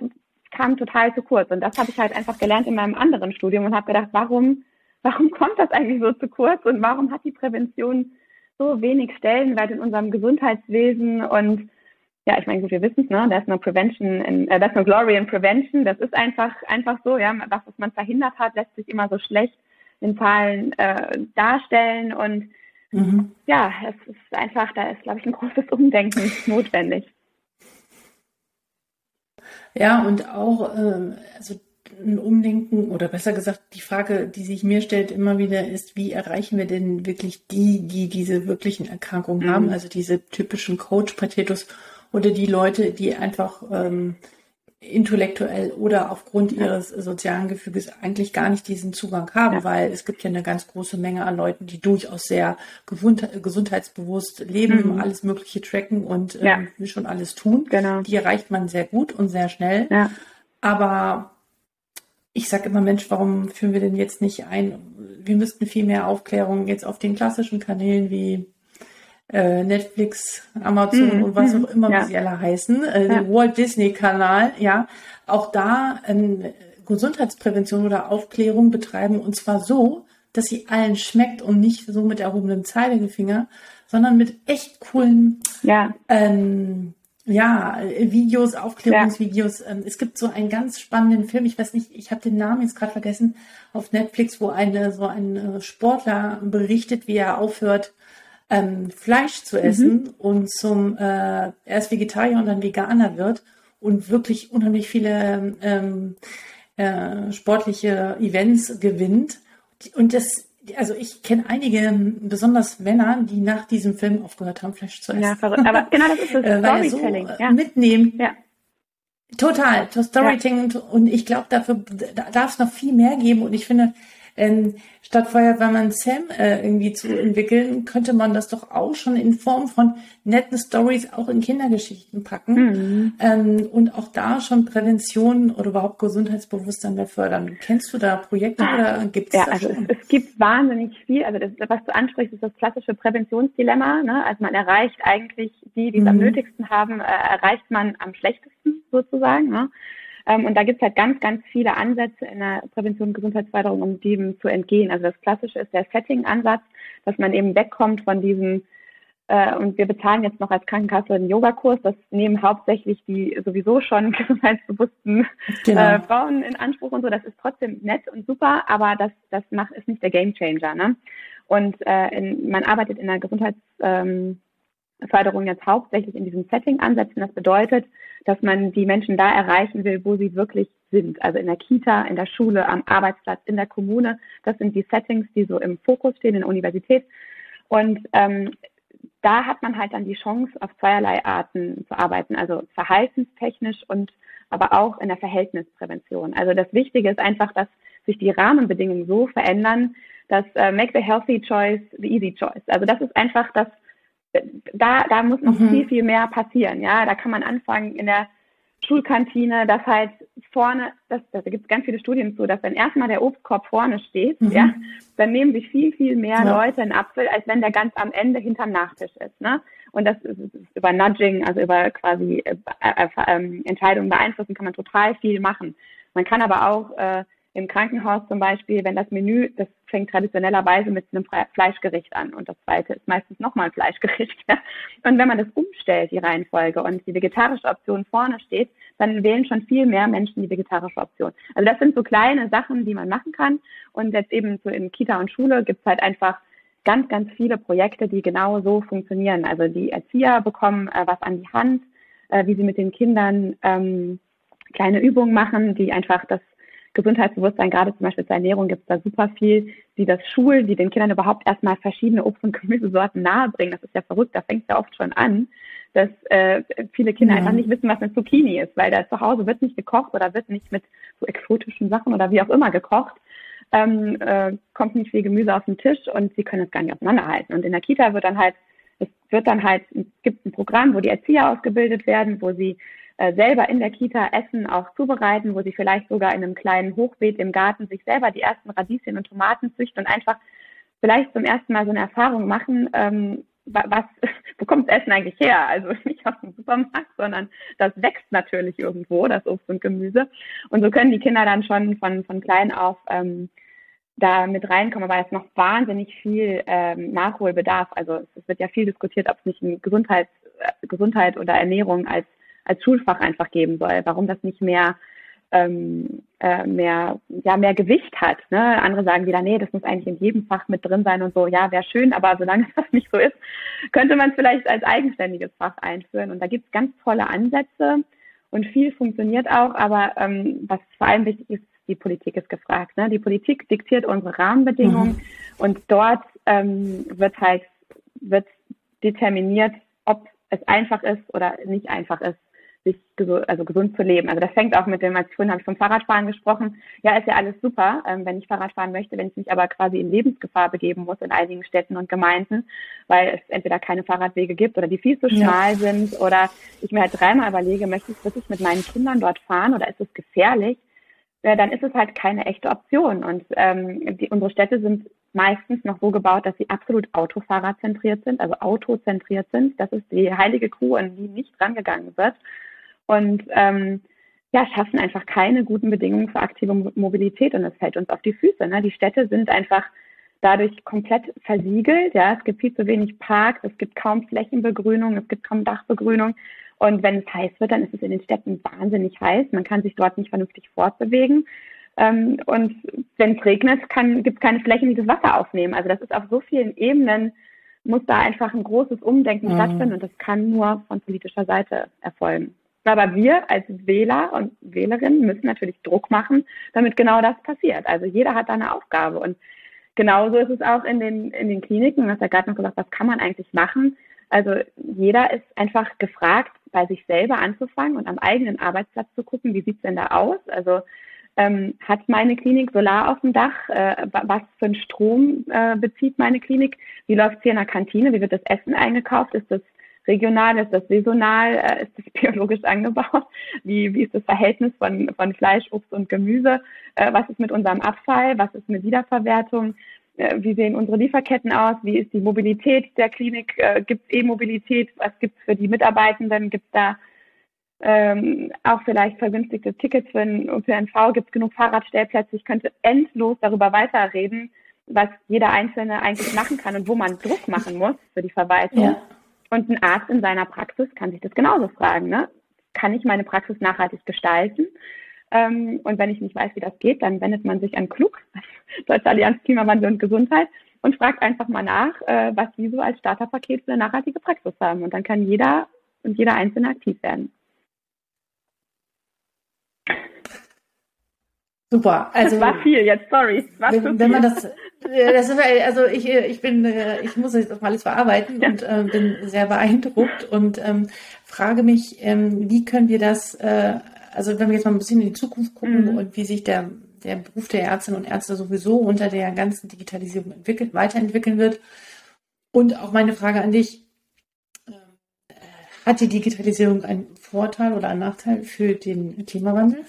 kam total zu kurz. Und das habe ich halt einfach gelernt in meinem anderen Studium und habe gedacht, warum, warum kommt das eigentlich so zu kurz? Und warum hat die Prävention so wenig Stellenwert in unserem Gesundheitswesen? Und ja, ich meine, gut, wir wissen es, ne? There's no prevention, in, uh, there's no glory in prevention. Das ist einfach, einfach so, ja. Das, was man verhindert hat, lässt sich immer so schlecht in Zahlen äh, darstellen. Und mhm. ja, es ist einfach, da ist, glaube ich, ein großes Umdenken notwendig. Ja, und auch, äh, also ein Umdenken oder besser gesagt, die Frage, die sich mir stellt immer wieder ist, wie erreichen wir denn wirklich die, die diese wirklichen Erkrankungen mhm. haben, also diese typischen Coach-Pathetus oder die Leute, die einfach ähm, intellektuell oder aufgrund ihres sozialen Gefüges eigentlich gar nicht diesen Zugang haben, ja. weil es gibt ja eine ganz große Menge an Leuten, die durchaus sehr gesundheitsbewusst leben, mhm. alles Mögliche tracken und ja. ähm, schon alles tun. Genau. Die erreicht man sehr gut und sehr schnell. Ja. Aber ich sage immer, Mensch, warum führen wir denn jetzt nicht ein? Wir müssten viel mehr Aufklärung jetzt auf den klassischen Kanälen wie äh, Netflix, Amazon mm, und was mm, auch immer, ja. wie sie alle heißen, äh, ja. Walt Disney Kanal, ja, auch da ähm, Gesundheitsprävention oder Aufklärung betreiben und zwar so, dass sie allen schmeckt und nicht so mit erhobenem Zeigefinger, sondern mit echt coolen ja. Ähm, ja, Videos, Aufklärungsvideos. Ja. Ähm, es gibt so einen ganz spannenden Film, ich weiß nicht, ich habe den Namen jetzt gerade vergessen, auf Netflix, wo eine so ein äh, Sportler berichtet, wie er aufhört, ähm, Fleisch zu essen mhm. und zum äh, erst Vegetarier und dann Veganer wird und wirklich unheimlich viele ähm, äh, sportliche Events gewinnt. Und das, also ich kenne einige, besonders Männer, die nach diesem Film aufgehört haben, Fleisch zu essen. Ja, verrückt. Aber genau das ist das äh, Storytelling. So, ja. Mitnehmen. Ja. Total, Storytelling ja. und ich glaube, dafür da darf es noch viel mehr geben und ich finde, ähm, statt Feuerwehrmann Sam äh, irgendwie zu entwickeln, könnte man das doch auch schon in Form von netten Stories auch in Kindergeschichten packen mhm. ähm, und auch da schon Prävention oder überhaupt Gesundheitsbewusstsein fördern. Kennst du da Projekte oder gibt es ja, also schon? Es, es, gibt wahnsinnig viel. Also das, was du ansprichst, ist das klassische Präventionsdilemma. Ne? Also man erreicht eigentlich die, die es mhm. am nötigsten haben, äh, erreicht man am schlechtesten sozusagen. Ne? Ähm, und da gibt es halt ganz, ganz viele Ansätze in der Prävention und Gesundheitsförderung, um dem zu entgehen. Also das Klassische ist der Setting-Ansatz, dass man eben wegkommt von diesem äh, und wir bezahlen jetzt noch als Krankenkasse einen Yogakurs. Das nehmen hauptsächlich die sowieso schon gesundheitsbewussten genau. äh, Frauen in Anspruch und so. Das ist trotzdem nett und super, aber das, das macht, ist nicht der Gamechanger. Ne? Und äh, in, man arbeitet in der Gesundheitsförderung ähm, jetzt hauptsächlich in diesem Setting ansetzen. Das bedeutet, dass man die Menschen da erreichen will, wo sie wirklich sind. Also in der Kita, in der Schule, am Arbeitsplatz, in der Kommune. Das sind die Settings, die so im Fokus stehen in der Universität. Und ähm, da hat man halt dann die Chance, auf zweierlei Arten zu arbeiten, also verhaltenstechnisch und aber auch in der Verhältnisprävention. Also das Wichtige ist einfach, dass sich die Rahmenbedingungen so verändern, dass uh, make the healthy choice the easy choice. Also das ist einfach das da, da muss noch mhm. viel, viel mehr passieren. Ja, da kann man anfangen in der Schulkantine, dass halt vorne, das, da gibt es ganz viele Studien zu, dass wenn erstmal der Obstkorb vorne steht, mhm. ja, dann nehmen sich viel, viel mehr ja. Leute einen Apfel, als wenn der ganz am Ende hinterm Nachtisch ist. Ne? Und das ist, ist über Nudging, also über quasi äh, äh, äh, Entscheidungen beeinflussen, kann man total viel machen. Man kann aber auch äh, im Krankenhaus zum Beispiel, wenn das Menü, das fängt traditionellerweise mit einem Fleischgericht an und das zweite ist meistens nochmal ein Fleischgericht. Ja? Und wenn man das umstellt, die Reihenfolge und die vegetarische Option vorne steht, dann wählen schon viel mehr Menschen die vegetarische Option. Also das sind so kleine Sachen, die man machen kann. Und jetzt eben so in Kita und Schule gibt es halt einfach ganz, ganz viele Projekte, die genau so funktionieren. Also die Erzieher bekommen äh, was an die Hand, äh, wie sie mit den Kindern ähm, kleine Übungen machen, die einfach das Gesundheitsbewusstsein, gerade zum Beispiel zur Ernährung gibt es da super viel, die das Schulen, die den Kindern überhaupt erstmal verschiedene Obst- und Gemüsesorten nahebringen. Das ist ja verrückt, da fängt es ja oft schon an, dass äh, viele Kinder ja. einfach nicht wissen, was eine Zucchini ist, weil da zu Hause wird nicht gekocht oder wird nicht mit so exotischen Sachen oder wie auch immer gekocht. Ähm, äh, kommt nicht viel Gemüse auf den Tisch und sie können es gar nicht auseinanderhalten. Und in der Kita wird dann halt, es wird dann halt, es gibt ein Programm, wo die Erzieher ausgebildet werden, wo sie selber in der Kita Essen auch zubereiten, wo sie vielleicht sogar in einem kleinen Hochbeet im Garten sich selber die ersten Radieschen und Tomaten züchten und einfach vielleicht zum ersten Mal so eine Erfahrung machen, ähm, was, wo kommt das Essen eigentlich her? Also nicht aus dem Supermarkt, sondern das wächst natürlich irgendwo, das Obst und Gemüse. Und so können die Kinder dann schon von, von klein auf ähm, da mit reinkommen, aber es noch wahnsinnig viel ähm, Nachholbedarf. Also es wird ja viel diskutiert, ob es nicht ein Gesundheits, äh, Gesundheit oder Ernährung als als Schulfach einfach geben soll, warum das nicht mehr ähm, äh, mehr, ja, mehr Gewicht hat. Ne? Andere sagen wieder, nee, das muss eigentlich in jedem Fach mit drin sein und so. Ja, wäre schön, aber solange das nicht so ist, könnte man es vielleicht als eigenständiges Fach einführen. Und da gibt es ganz tolle Ansätze und viel funktioniert auch. Aber ähm, was vor allem wichtig ist, die Politik ist gefragt. Ne? Die Politik diktiert unsere Rahmenbedingungen mhm. und dort ähm, wird halt wird determiniert, ob es einfach ist oder nicht einfach ist, sich also gesund zu leben. Also das fängt auch mit dem, als ich vorhin habe ich vom Fahrradfahren gesprochen. Ja, ist ja alles super, ähm, wenn ich Fahrrad fahren möchte, wenn ich mich aber quasi in Lebensgefahr begeben muss in einigen Städten und Gemeinden, weil es entweder keine Fahrradwege gibt oder die viel zu schmal ja. sind oder ich mir halt dreimal überlege, möchte ich wirklich mit meinen Kindern dort fahren oder ist es gefährlich? Ja, dann ist es halt keine echte Option. Und ähm, die, unsere Städte sind meistens noch so gebaut, dass sie absolut autofahrerzentriert sind, also autozentriert sind. Das ist die heilige Kuh, an die nicht rangegangen wird und ähm, ja, schaffen einfach keine guten Bedingungen für aktive Mobilität und das fällt uns auf die Füße. Ne? Die Städte sind einfach dadurch komplett versiegelt. Ja, es gibt viel zu wenig Parks, es gibt kaum Flächenbegrünung, es gibt kaum Dachbegrünung. Und wenn es heiß wird, dann ist es in den Städten wahnsinnig heiß. Man kann sich dort nicht vernünftig fortbewegen. Ähm, und wenn es regnet, gibt es keine Flächen, die das Wasser aufnehmen. Also das ist auf so vielen Ebenen muss da einfach ein großes Umdenken mhm. stattfinden und das kann nur von politischer Seite erfolgen. Aber wir als Wähler und Wählerinnen müssen natürlich Druck machen, damit genau das passiert. Also jeder hat da eine Aufgabe. Und genauso ist es auch in den, in den Kliniken. Du hast ja gerade noch gesagt, was kann man eigentlich machen? Also jeder ist einfach gefragt, bei sich selber anzufangen und am eigenen Arbeitsplatz zu gucken, wie sieht's denn da aus? Also ähm, hat meine Klinik Solar auf dem Dach? Äh, was für einen Strom äh, bezieht meine Klinik? Wie läuft es hier in der Kantine? Wie wird das Essen eingekauft? Ist das regional, ist das saisonal, äh, ist das biologisch angebaut? Wie, wie ist das Verhältnis von, von Fleisch, Obst und Gemüse? Äh, was ist mit unserem Abfall? Was ist mit Wiederverwertung? Äh, wie sehen unsere Lieferketten aus? Wie ist die Mobilität der Klinik? Äh, gibt es E-Mobilität? Was gibt es für die Mitarbeitenden? Gibt es da ähm, auch vielleicht vergünstigte Tickets für den ÖPNV? Gibt es genug Fahrradstellplätze? Ich könnte endlos darüber weiterreden, was jeder Einzelne eigentlich machen kann und wo man Druck machen muss für die Verwaltung. Ja. Und ein Arzt in seiner Praxis kann sich das genauso fragen. Ne? Kann ich meine Praxis nachhaltig gestalten? Ähm, und wenn ich nicht weiß, wie das geht, dann wendet man sich an Klug, Deutsche Allianz Klimawandel und Gesundheit, und fragt einfach mal nach, äh, was die so als Starterpaket für eine nachhaltige Praxis haben. Und dann kann jeder und jeder Einzelne aktiv werden. Super. Also, das war viel jetzt, sorry. Wenn, wenn man das, das ist, also ich, ich bin, äh, ich muss jetzt alles verarbeiten ja. und äh, bin sehr beeindruckt und ähm, frage mich, ähm, wie können wir das, äh, also wenn wir jetzt mal ein bisschen in die Zukunft gucken mhm. und wie sich der, der Beruf der Ärztinnen und Ärzte sowieso unter der ganzen Digitalisierung entwickelt, weiterentwickeln wird. Und auch meine Frage an dich, äh, hat die Digitalisierung einen Vorteil oder einen Nachteil für den Klimawandel?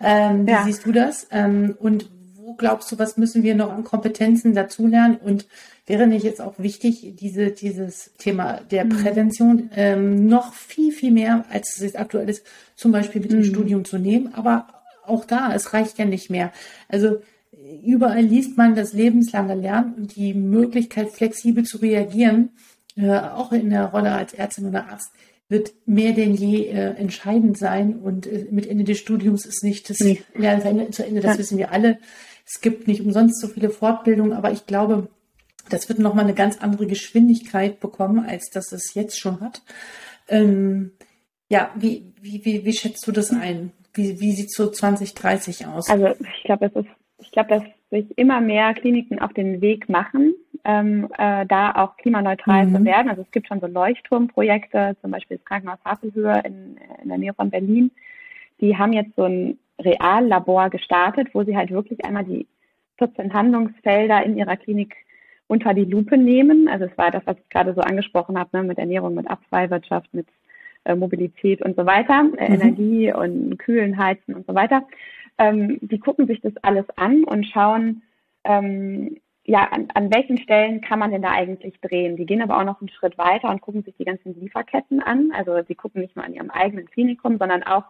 Ähm, wie ja. siehst du das? Ähm, und wo glaubst du, was müssen wir noch an Kompetenzen dazulernen? Und wäre nicht jetzt auch wichtig, diese, dieses Thema der mhm. Prävention ähm, noch viel, viel mehr, als es jetzt aktuell ist, zum Beispiel mit dem mhm. Studium zu nehmen, aber auch da, es reicht ja nicht mehr. Also überall liest man das lebenslange Lernen und die Möglichkeit, flexibel zu reagieren, äh, auch in der Rolle als Ärztin oder Arzt, wird mehr denn je äh, entscheidend sein. Und äh, mit Ende des Studiums ist nicht das nee. Lernen zu Ende, das ja. wissen wir alle. Es gibt nicht umsonst so viele Fortbildungen, aber ich glaube, das wird nochmal eine ganz andere Geschwindigkeit bekommen, als das es jetzt schon hat. Ähm, ja, wie, wie, wie, wie schätzt du das ein? Wie, wie sieht so 2030 aus? Also ich glaube, es ist, ich glaube, dass sich immer mehr Kliniken auf den Weg machen, ähm, äh, da auch klimaneutral mhm. zu werden. Also es gibt schon so Leuchtturmprojekte, zum Beispiel das Krankenhaus Havelhöhe in, in der Nähe von Berlin. Die haben jetzt so ein Reallabor gestartet, wo sie halt wirklich einmal die 14 Handlungsfelder in ihrer Klinik unter die Lupe nehmen. Also es war das, was ich gerade so angesprochen habe, ne, mit Ernährung, mit Abfallwirtschaft, mit äh, Mobilität und so weiter, äh, mhm. Energie und Kühlen, Heizen und so weiter. Ähm, die gucken sich das alles an und schauen, ähm, ja, an, an welchen Stellen kann man denn da eigentlich drehen? Die gehen aber auch noch einen Schritt weiter und gucken sich die ganzen Lieferketten an. Also sie gucken nicht nur an ihrem eigenen Klinikum, sondern auch,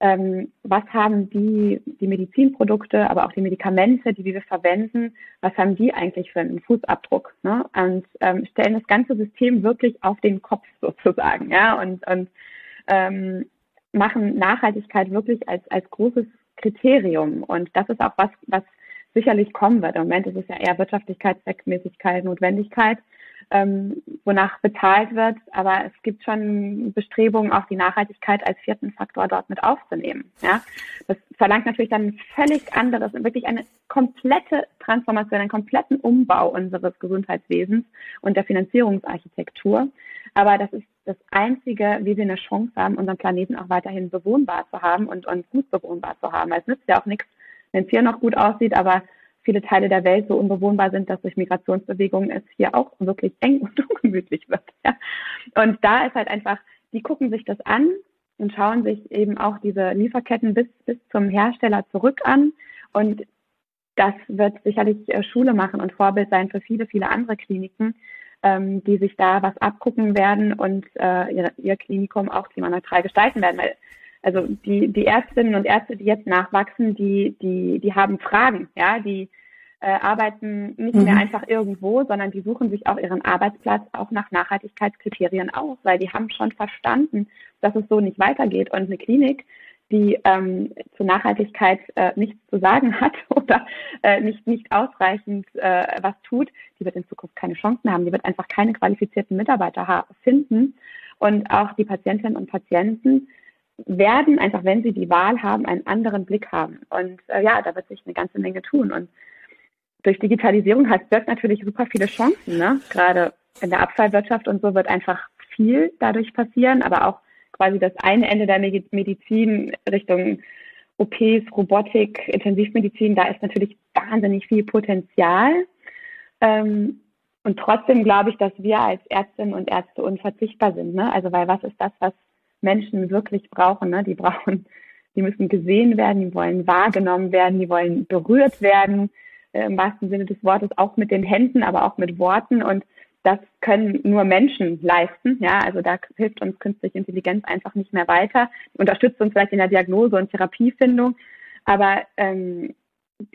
ähm, was haben die, die Medizinprodukte, aber auch die Medikamente, die wir verwenden, was haben die eigentlich für einen Fußabdruck? Ne? Und ähm, stellen das ganze System wirklich auf den Kopf sozusagen, ja, und, und ähm, machen Nachhaltigkeit wirklich als, als großes Kriterium. Und das ist auch was, was sicherlich kommen wird. Im Moment ist es ja eher Wirtschaftlichkeit, Zweckmäßigkeit, Notwendigkeit, ähm, wonach bezahlt wird. Aber es gibt schon Bestrebungen, auch die Nachhaltigkeit als vierten Faktor dort mit aufzunehmen. Ja, das verlangt natürlich dann völlig anderes, wirklich eine komplette Transformation, einen kompletten Umbau unseres Gesundheitswesens und der Finanzierungsarchitektur. Aber das ist das Einzige, wie wir eine Chance haben, unseren Planeten auch weiterhin bewohnbar zu haben und, und gut bewohnbar zu haben. Es nützt ja auch nichts, wenn es hier noch gut aussieht, aber viele Teile der Welt so unbewohnbar sind, dass durch Migrationsbewegungen es hier auch wirklich eng und ungemütlich wird. Ja. Und da ist halt einfach, die gucken sich das an und schauen sich eben auch diese Lieferketten bis, bis zum Hersteller zurück an. Und das wird sicherlich äh, Schule machen und Vorbild sein für viele, viele andere Kliniken, ähm, die sich da was abgucken werden und äh, ihr, ihr Klinikum auch klimaneutral gestalten werden. Weil also die, die Ärztinnen und Ärzte, die jetzt nachwachsen, die, die, die haben Fragen, ja, die äh, arbeiten nicht mhm. mehr einfach irgendwo, sondern die suchen sich auch ihren Arbeitsplatz auch nach Nachhaltigkeitskriterien aus, weil die haben schon verstanden, dass es so nicht weitergeht. Und eine Klinik, die ähm, zur Nachhaltigkeit äh, nichts zu sagen hat oder äh, nicht, nicht ausreichend äh, was tut, die wird in Zukunft keine Chancen haben. Die wird einfach keine qualifizierten Mitarbeiter finden. Und auch die Patientinnen und Patienten werden einfach, wenn sie die Wahl haben, einen anderen Blick haben. Und äh, ja, da wird sich eine ganze Menge tun. Und durch Digitalisierung hat es natürlich super viele Chancen. Ne? Gerade in der Abfallwirtschaft und so wird einfach viel dadurch passieren, aber auch quasi das eine Ende der Medizin Richtung OPs, Robotik, Intensivmedizin, da ist natürlich wahnsinnig viel Potenzial. Ähm, und trotzdem glaube ich, dass wir als Ärztinnen und Ärzte unverzichtbar sind. Ne? Also weil was ist das, was Menschen wirklich brauchen. Ne? Die brauchen, die müssen gesehen werden, die wollen wahrgenommen werden, die wollen berührt werden, äh, im wahrsten Sinne des Wortes, auch mit den Händen, aber auch mit Worten. Und das können nur Menschen leisten. Ja, also da hilft uns künstliche Intelligenz einfach nicht mehr weiter, unterstützt uns vielleicht in der Diagnose und Therapiefindung. Aber ähm,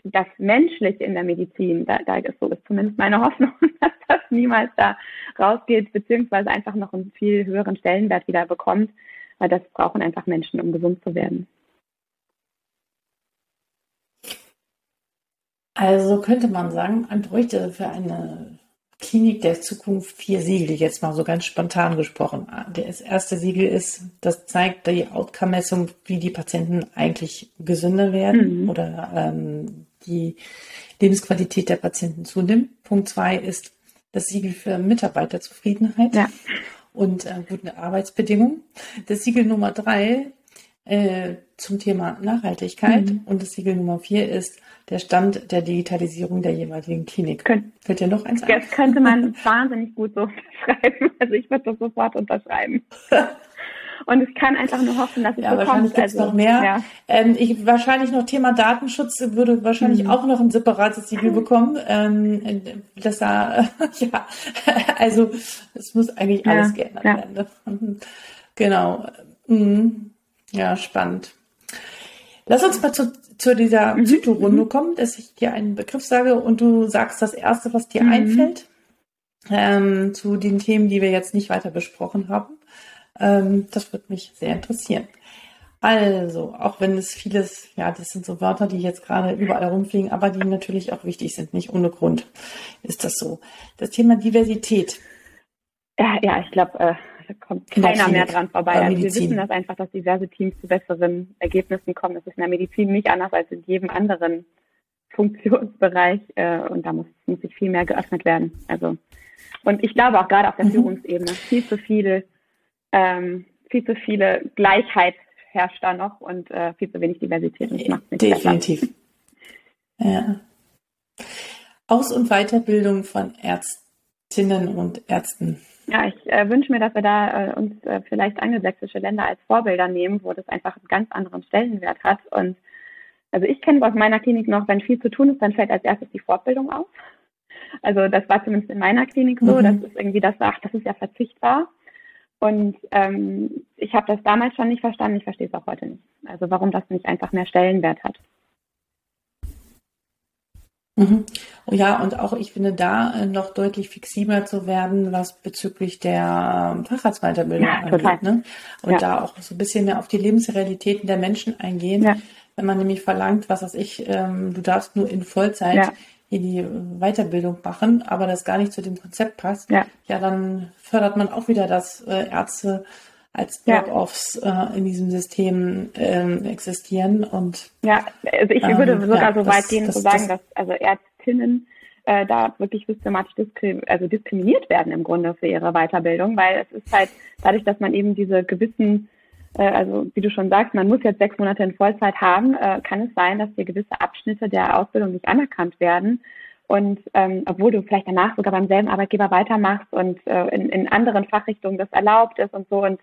das Menschliche in der Medizin, da, da ist so ist zumindest meine Hoffnung, dass das niemals da rausgeht, beziehungsweise einfach noch einen viel höheren Stellenwert wieder bekommt, weil das brauchen einfach Menschen, um gesund zu werden. Also könnte man sagen, man bräuchte für eine Klinik der Zukunft vier Siegel, jetzt mal so ganz spontan gesprochen. Das erste Siegel ist, das zeigt die Outcome-Messung, wie die Patienten eigentlich gesünder werden mhm. oder ähm, die Lebensqualität der Patienten zunimmt. Punkt zwei ist das Siegel für Mitarbeiterzufriedenheit. Ja und äh, guten Arbeitsbedingungen. Das Siegel Nummer drei äh, zum Thema Nachhaltigkeit mhm. und das Siegel Nummer vier ist der Stand der Digitalisierung der jeweiligen Klinik. Kön Fällt dir noch eins ein? Das könnte man wahnsinnig gut so beschreiben. Also ich würde das sofort unterschreiben. Und ich kann einfach nur hoffen, dass es ja, so wahrscheinlich kommt. Also, noch mehr. Ja. Ähm, ich wahrscheinlich noch Thema Datenschutz würde wahrscheinlich mhm. auch noch ein separates Siegel bekommen. Ähm, das da, ja, also es muss eigentlich alles ja, geändert werden. Genau. Mhm. Ja, spannend. Lass uns mal zu, zu dieser mhm. Zytorunde kommen, dass ich dir einen Begriff sage und du sagst das Erste, was dir mhm. einfällt ähm, zu den Themen, die wir jetzt nicht weiter besprochen haben. Ähm, das würde mich sehr interessieren. Also, auch wenn es vieles, ja, das sind so Wörter, die jetzt gerade überall rumfliegen, aber die natürlich auch wichtig sind, nicht ohne Grund ist das so. Das Thema Diversität. Ja, ja ich glaube, äh, da kommt keiner mehr dran vorbei. Also wir wissen das einfach, dass diverse Teams zu besseren Ergebnissen kommen. Das ist in der Medizin nicht anders als in jedem anderen Funktionsbereich äh, und da muss, muss sich viel mehr geöffnet werden. Also und ich glaube auch gerade auf der mhm. Führungsebene viel zu viele, ähm, viel zu viele Gleichheit herrscht da noch und äh, viel zu wenig Diversität und macht nicht Definitiv. Besser. Ja. Aus- und Weiterbildung von Ärztinnen und Ärzten. Ja, ich äh, wünsche mir, dass wir da äh, uns äh, vielleicht angelsächsische Länder als Vorbilder nehmen, wo das einfach einen ganz anderen Stellenwert hat. Und also ich kenne aus meiner Klinik noch, wenn viel zu tun ist, dann fällt als erstes die Fortbildung auf. Also das war zumindest in meiner Klinik so, mhm. dass es irgendwie das sagt, das ist ja verzichtbar. Und ähm, ich habe das damals schon nicht verstanden, ich verstehe es auch heute nicht. Also warum das nicht einfach mehr Stellenwert hat. Mhm. Ja, und auch ich finde da äh, noch deutlich flexibler zu werden, was bezüglich der Facharztweiterbildung ja, angeht. Ne? Und ja. da auch so ein bisschen mehr auf die Lebensrealitäten der Menschen eingehen. Ja. Wenn man nämlich verlangt, was weiß ich, ähm, du darfst nur in Vollzeit hier die Weiterbildung machen, aber das gar nicht zu dem Konzept passt, ja, ja dann fördert man auch wieder, dass äh, Ärzte als Drop-offs ja. äh, in diesem System ähm, existieren und ja, also ich ähm, würde sogar ja, so weit das, gehen zu sagen, das, dass also Ärztinnen äh, da wirklich systematisch diskrim also diskriminiert werden im Grunde für ihre Weiterbildung, weil es ist halt dadurch, dass man eben diese gewissen also wie du schon sagst, man muss jetzt sechs Monate in Vollzeit haben, äh, kann es sein, dass dir gewisse Abschnitte der Ausbildung nicht anerkannt werden. Und ähm, obwohl du vielleicht danach sogar beim selben Arbeitgeber weitermachst und äh, in, in anderen Fachrichtungen das erlaubt ist und so. Und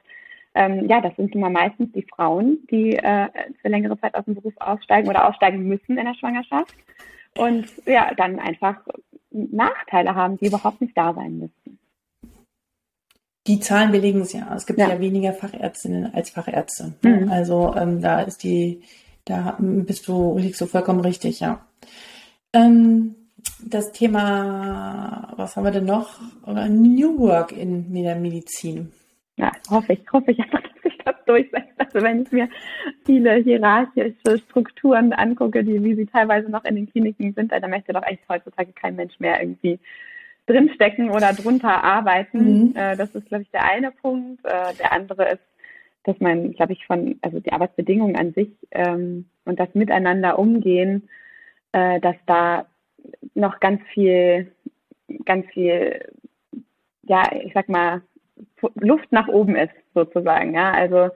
ähm, ja, das sind immer meistens die Frauen, die äh, für längere Zeit aus dem Beruf aussteigen oder aussteigen müssen in der Schwangerschaft. Und ja, dann einfach Nachteile haben, die überhaupt nicht da sein müssen. Die Zahlen belegen es ja. Es gibt ja, ja weniger Fachärztinnen als Fachärzte. Mhm. Also ähm, da ist die, da bist du, liegst du vollkommen richtig, ja. Ähm, das Thema, was haben wir denn noch? New Work in der Medizin. Ja, hoffe ich, hoffe ich einfach, dass sich das durchsetzt. Also wenn ich mir viele hierarchische Strukturen angucke, die, wie sie teilweise noch in den Kliniken sind, dann möchte doch eigentlich heutzutage kein Mensch mehr irgendwie drinstecken oder drunter arbeiten. Mhm. Äh, das ist, glaube ich, der eine Punkt. Äh, der andere ist, dass man, glaube ich, von, also die Arbeitsbedingungen an sich ähm, und das Miteinander umgehen, äh, dass da noch ganz viel, ganz viel, ja, ich sag mal, Luft nach oben ist, sozusagen. Ja, also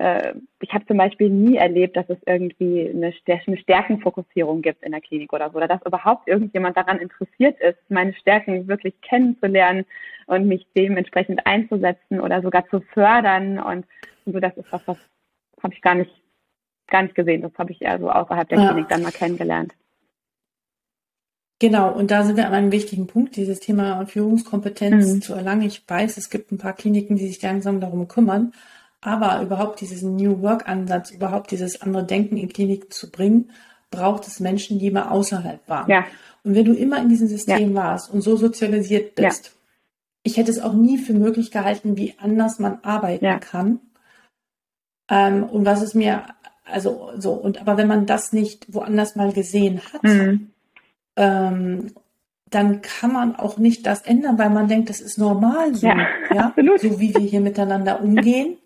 äh, ich habe zum Beispiel nie erlebt, dass es irgendwie eine, eine Stärkenfokussierung gibt in der Klinik oder so, oder dass überhaupt irgendjemand daran interessiert ist, meine Stärken wirklich kennenzulernen und mich dementsprechend einzusetzen oder sogar zu fördern. Und, und so, das ist was, was habe ich gar nicht, gar nicht gesehen. Das habe ich eher so außerhalb der ja. Klinik dann mal kennengelernt. Genau, und da sind wir an einem wichtigen Punkt, dieses Thema Führungskompetenz mhm. zu erlangen. Ich weiß, es gibt ein paar Kliniken, die sich langsam darum kümmern, aber überhaupt diesen New Work Ansatz, überhaupt dieses andere Denken in Kliniken zu bringen, braucht es Menschen, die mal außerhalb waren. Ja. Und wenn du immer in diesem System ja. warst und so sozialisiert bist, ja. ich hätte es auch nie für möglich gehalten, wie anders man arbeiten kann. Ähm, und was es mir, also so, und aber wenn man das nicht woanders mal gesehen hat, mhm. ähm, dann kann man auch nicht das ändern, weil man denkt, das ist normal so, ja, ja? so wie wir hier miteinander umgehen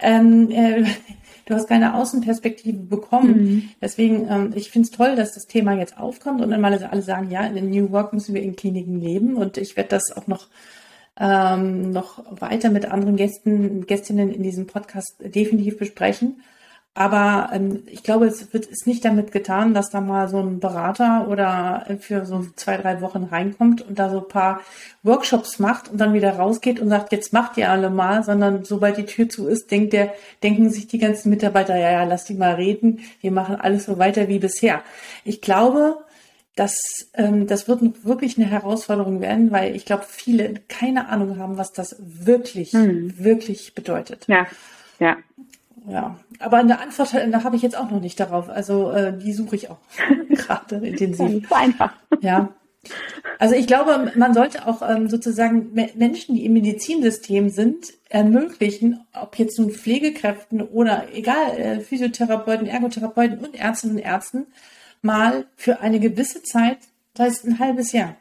ähm, äh, du hast keine Außenperspektive bekommen. Mhm. Deswegen, ähm, ich finde es toll, dass das Thema jetzt aufkommt und dann mal alle sagen, ja, in New Work müssen wir in Kliniken leben und ich werde das auch noch ähm, noch weiter mit anderen Gästen, Gästinnen in diesem Podcast definitiv besprechen. Aber ähm, ich glaube, es wird ist nicht damit getan, dass da mal so ein Berater oder für so zwei, drei Wochen reinkommt und da so ein paar Workshops macht und dann wieder rausgeht und sagt, jetzt macht ihr alle mal, sondern sobald die Tür zu ist, denkt der, denken sich die ganzen Mitarbeiter, ja, ja, lass die mal reden, wir machen alles so weiter wie bisher. Ich glaube, dass ähm, das wird wirklich eine Herausforderung werden, weil ich glaube, viele keine Ahnung haben, was das wirklich, hm. wirklich bedeutet. Ja, ja. Ja, aber eine Antwort da habe ich jetzt auch noch nicht darauf. Also äh, die suche ich auch gerade intensiv. Ja, so einfach. Ja. Also ich glaube, man sollte auch ähm, sozusagen Menschen, die im Medizinsystem sind, ermöglichen, ob jetzt nun Pflegekräften oder egal, äh, Physiotherapeuten, Ergotherapeuten und Ärztinnen und Ärzten, mal für eine gewisse Zeit, das heißt ein halbes Jahr,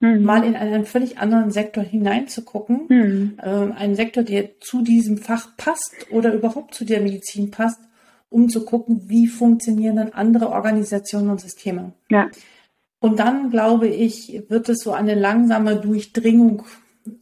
mhm. mal in einen völlig anderen Sektor hineinzugucken. Mhm. Äh, einen Sektor, der zu diesem Fach passt oder überhaupt zu der Medizin passt, um zu gucken, wie funktionieren dann andere Organisationen und Systeme. Ja. Und dann, glaube ich, wird es so eine langsame Durchdringung,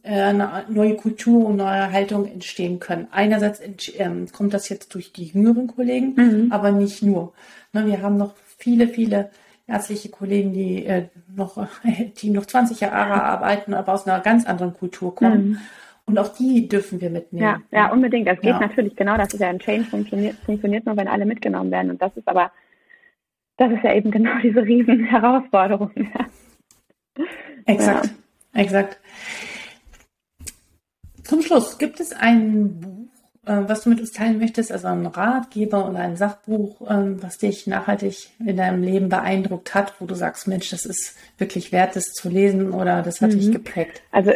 äh, eine neue Kultur und neue Haltung entstehen können. Einerseits ähm, kommt das jetzt durch die jüngeren Kollegen, mhm. aber nicht nur. Ne, wir haben noch viele, viele ärztliche Kollegen, die äh, noch, die noch 20 Jahre arbeiten, aber aus einer ganz anderen Kultur kommen. Mhm. Und auch die dürfen wir mitnehmen. Ja, ja unbedingt. Das geht ja. natürlich genau. Das ist ja ein Change funktioniert, funktioniert nur, wenn alle mitgenommen werden. Und das ist aber, das ist ja eben genau diese riesen Herausforderung. exakt, ja. exakt. Zum Schluss, gibt es ein Buch, was du mit uns teilen möchtest, also ein Ratgeber oder ein Sachbuch, ähm, was dich nachhaltig in deinem Leben beeindruckt hat, wo du sagst, Mensch, das ist wirklich wert, das zu lesen oder das hat mhm. dich geprägt? Also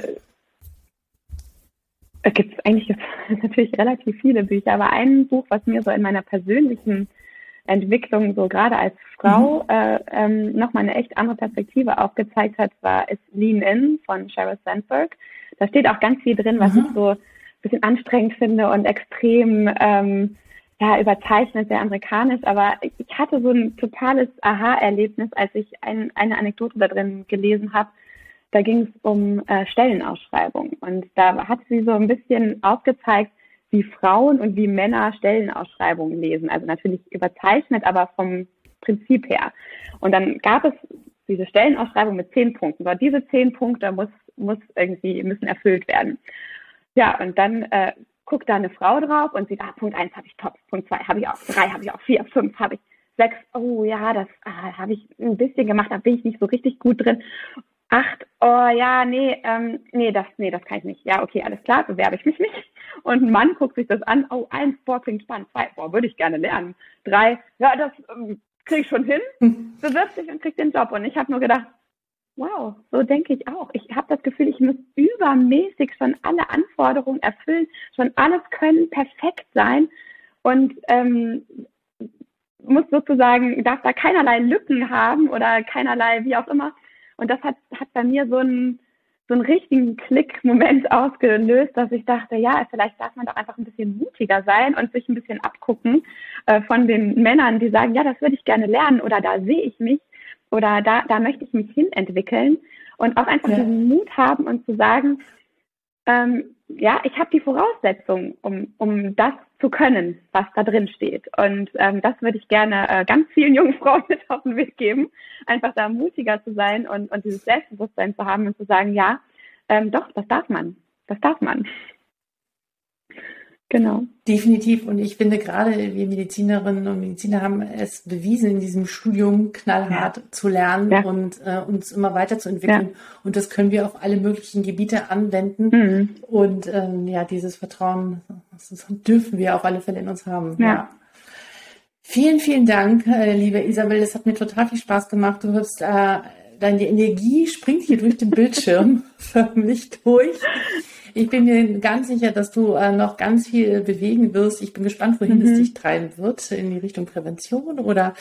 es gibt eigentlich natürlich relativ viele Bücher, aber ein Buch, was mir so in meiner persönlichen Entwicklung so gerade als Frau mhm. äh, ähm, nochmal eine echt andere Perspektive aufgezeigt hat, war ist Lean In von Sheryl Sandberg. Da steht auch ganz viel drin, was mhm. ich so bisschen anstrengend finde und extrem ähm, ja, überzeichnet, sehr amerikanisch, aber ich hatte so ein totales Aha-Erlebnis, als ich ein, eine Anekdote da drin gelesen habe. Da ging es um äh, Stellenausschreibungen und da hat sie so ein bisschen aufgezeigt, wie Frauen und wie Männer Stellenausschreibungen lesen. Also natürlich überzeichnet, aber vom Prinzip her. Und dann gab es diese Stellenausschreibung mit zehn Punkten. Aber diese zehn Punkte muss, muss irgendwie, müssen erfüllt werden. Ja, und dann äh, guckt da eine Frau drauf und sieht, ah, Punkt eins habe ich top, Punkt zwei habe ich auch, drei habe ich auch, vier, fünf habe ich, sechs, oh ja, das ah, habe ich ein bisschen gemacht, da bin ich nicht so richtig gut drin. Acht, oh ja, nee, ähm, nee, das, nee, das kann ich nicht. Ja, okay, alles klar, bewerbe ich mich nicht. Und ein Mann guckt sich das an, oh, eins, boah, klingt spannend, zwei, boah, würde ich gerne lernen. Drei, ja, das ähm, kriege ich schon hin, hm. bewirbt sich und kriegt den Job. Und ich habe nur gedacht, Wow, so denke ich auch. Ich habe das Gefühl, ich muss übermäßig schon alle Anforderungen erfüllen, schon alles können, perfekt sein und ähm, muss sozusagen, darf da keinerlei Lücken haben oder keinerlei, wie auch immer. Und das hat, hat bei mir so einen, so einen richtigen Klick-Moment ausgelöst, dass ich dachte, ja, vielleicht darf man doch einfach ein bisschen mutiger sein und sich ein bisschen abgucken äh, von den Männern, die sagen, ja, das würde ich gerne lernen oder da sehe ich mich oder da, da möchte ich mich hin entwickeln und auch einfach ja. diesen Mut haben und zu sagen, ähm, ja, ich habe die Voraussetzungen, um, um das zu können, was da drin steht. Und ähm, das würde ich gerne äh, ganz vielen jungen Frauen mit auf den Weg geben, einfach da mutiger zu sein und, und dieses Selbstbewusstsein zu haben und zu sagen, ja, ähm, doch, das darf man, das darf man. Genau. Definitiv. Und ich finde gerade wir Medizinerinnen und Mediziner haben es bewiesen, in diesem Studium knallhart ja. zu lernen ja. und äh, uns immer weiterzuentwickeln. Ja. Und das können wir auf alle möglichen Gebiete anwenden. Mhm. Und ähm, ja, dieses Vertrauen das dürfen wir auf alle Fälle in uns haben. Ja. Vielen, vielen Dank, äh, liebe Isabel. Es hat mir total viel Spaß gemacht. Du hast äh, deine Energie springt hier durch den Bildschirm förmlich durch. Ich bin mir ganz sicher, dass du äh, noch ganz viel bewegen wirst. Ich bin gespannt, wohin mhm. es dich treiben wird, in die Richtung Prävention oder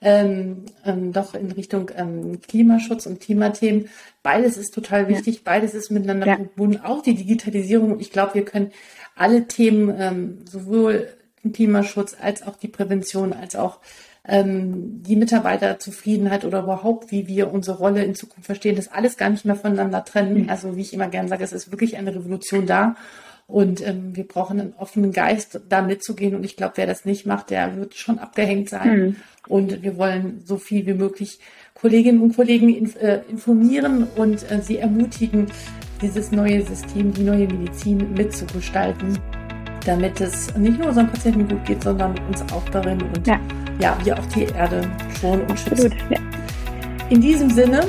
ähm, ähm, doch in Richtung ähm, Klimaschutz und Klimathemen. Beides ist total wichtig, ja. beides ist miteinander ja. verbunden. Auch die Digitalisierung. Ich glaube, wir können alle Themen, ähm, sowohl den Klimaschutz als auch die Prävention, als auch ähm, die Mitarbeiterzufriedenheit oder überhaupt, wie wir unsere Rolle in Zukunft verstehen, das alles gar nicht mehr voneinander trennen. Mhm. Also wie ich immer gerne sage, es ist wirklich eine Revolution da. Und ähm, wir brauchen einen offenen Geist, da mitzugehen. Und ich glaube, wer das nicht macht, der wird schon abgehängt sein. Mhm. Und wir wollen so viel wie möglich Kolleginnen und Kollegen inf äh, informieren und äh, sie ermutigen, dieses neue System, die neue Medizin mitzugestalten, damit es nicht nur unseren Patienten gut geht, sondern uns auch darin und ja ja, wir auch die Erde schonen und schützen. Ja. In diesem Sinne,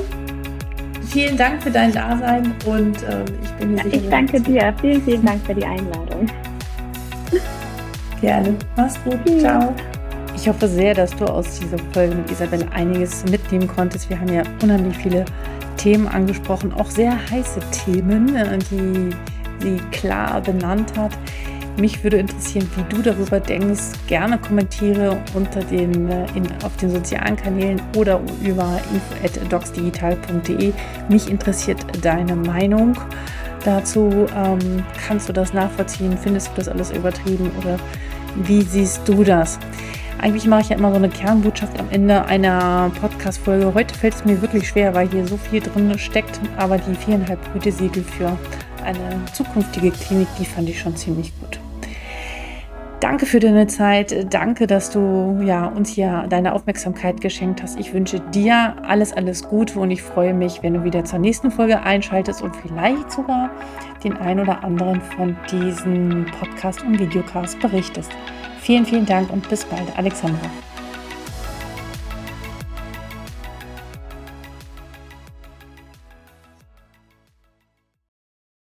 vielen Dank für dein Dasein und äh, ich bin mir ja, sicher. Ich danke dir. Vielen, vielen Dank für die Einladung. Gerne. Mach's gut. Ja. Ciao. Ich hoffe sehr, dass du aus dieser Folge mit Isabelle einiges mitnehmen konntest. Wir haben ja unheimlich viele Themen angesprochen, auch sehr heiße Themen, äh, die sie klar benannt hat. Mich würde interessieren, wie du darüber denkst. Gerne kommentiere unter den, äh, in, auf den sozialen Kanälen oder über info.docsdigital.de. Mich interessiert deine Meinung dazu. Ähm, kannst du das nachvollziehen? Findest du das alles übertrieben oder wie siehst du das? Eigentlich mache ich ja immer so eine Kernbotschaft am Ende einer Podcast-Folge. Heute fällt es mir wirklich schwer, weil hier so viel drin steckt. Aber die viereinhalb Gütesiegel für eine zukünftige Klinik, die fand ich schon ziemlich gut. Danke für deine Zeit. Danke, dass du ja, uns hier deine Aufmerksamkeit geschenkt hast. Ich wünsche dir alles, alles Gute und ich freue mich, wenn du wieder zur nächsten Folge einschaltest und vielleicht sogar den ein oder anderen von diesen Podcast und Videocast berichtest. Vielen, vielen Dank und bis bald, Alexandra.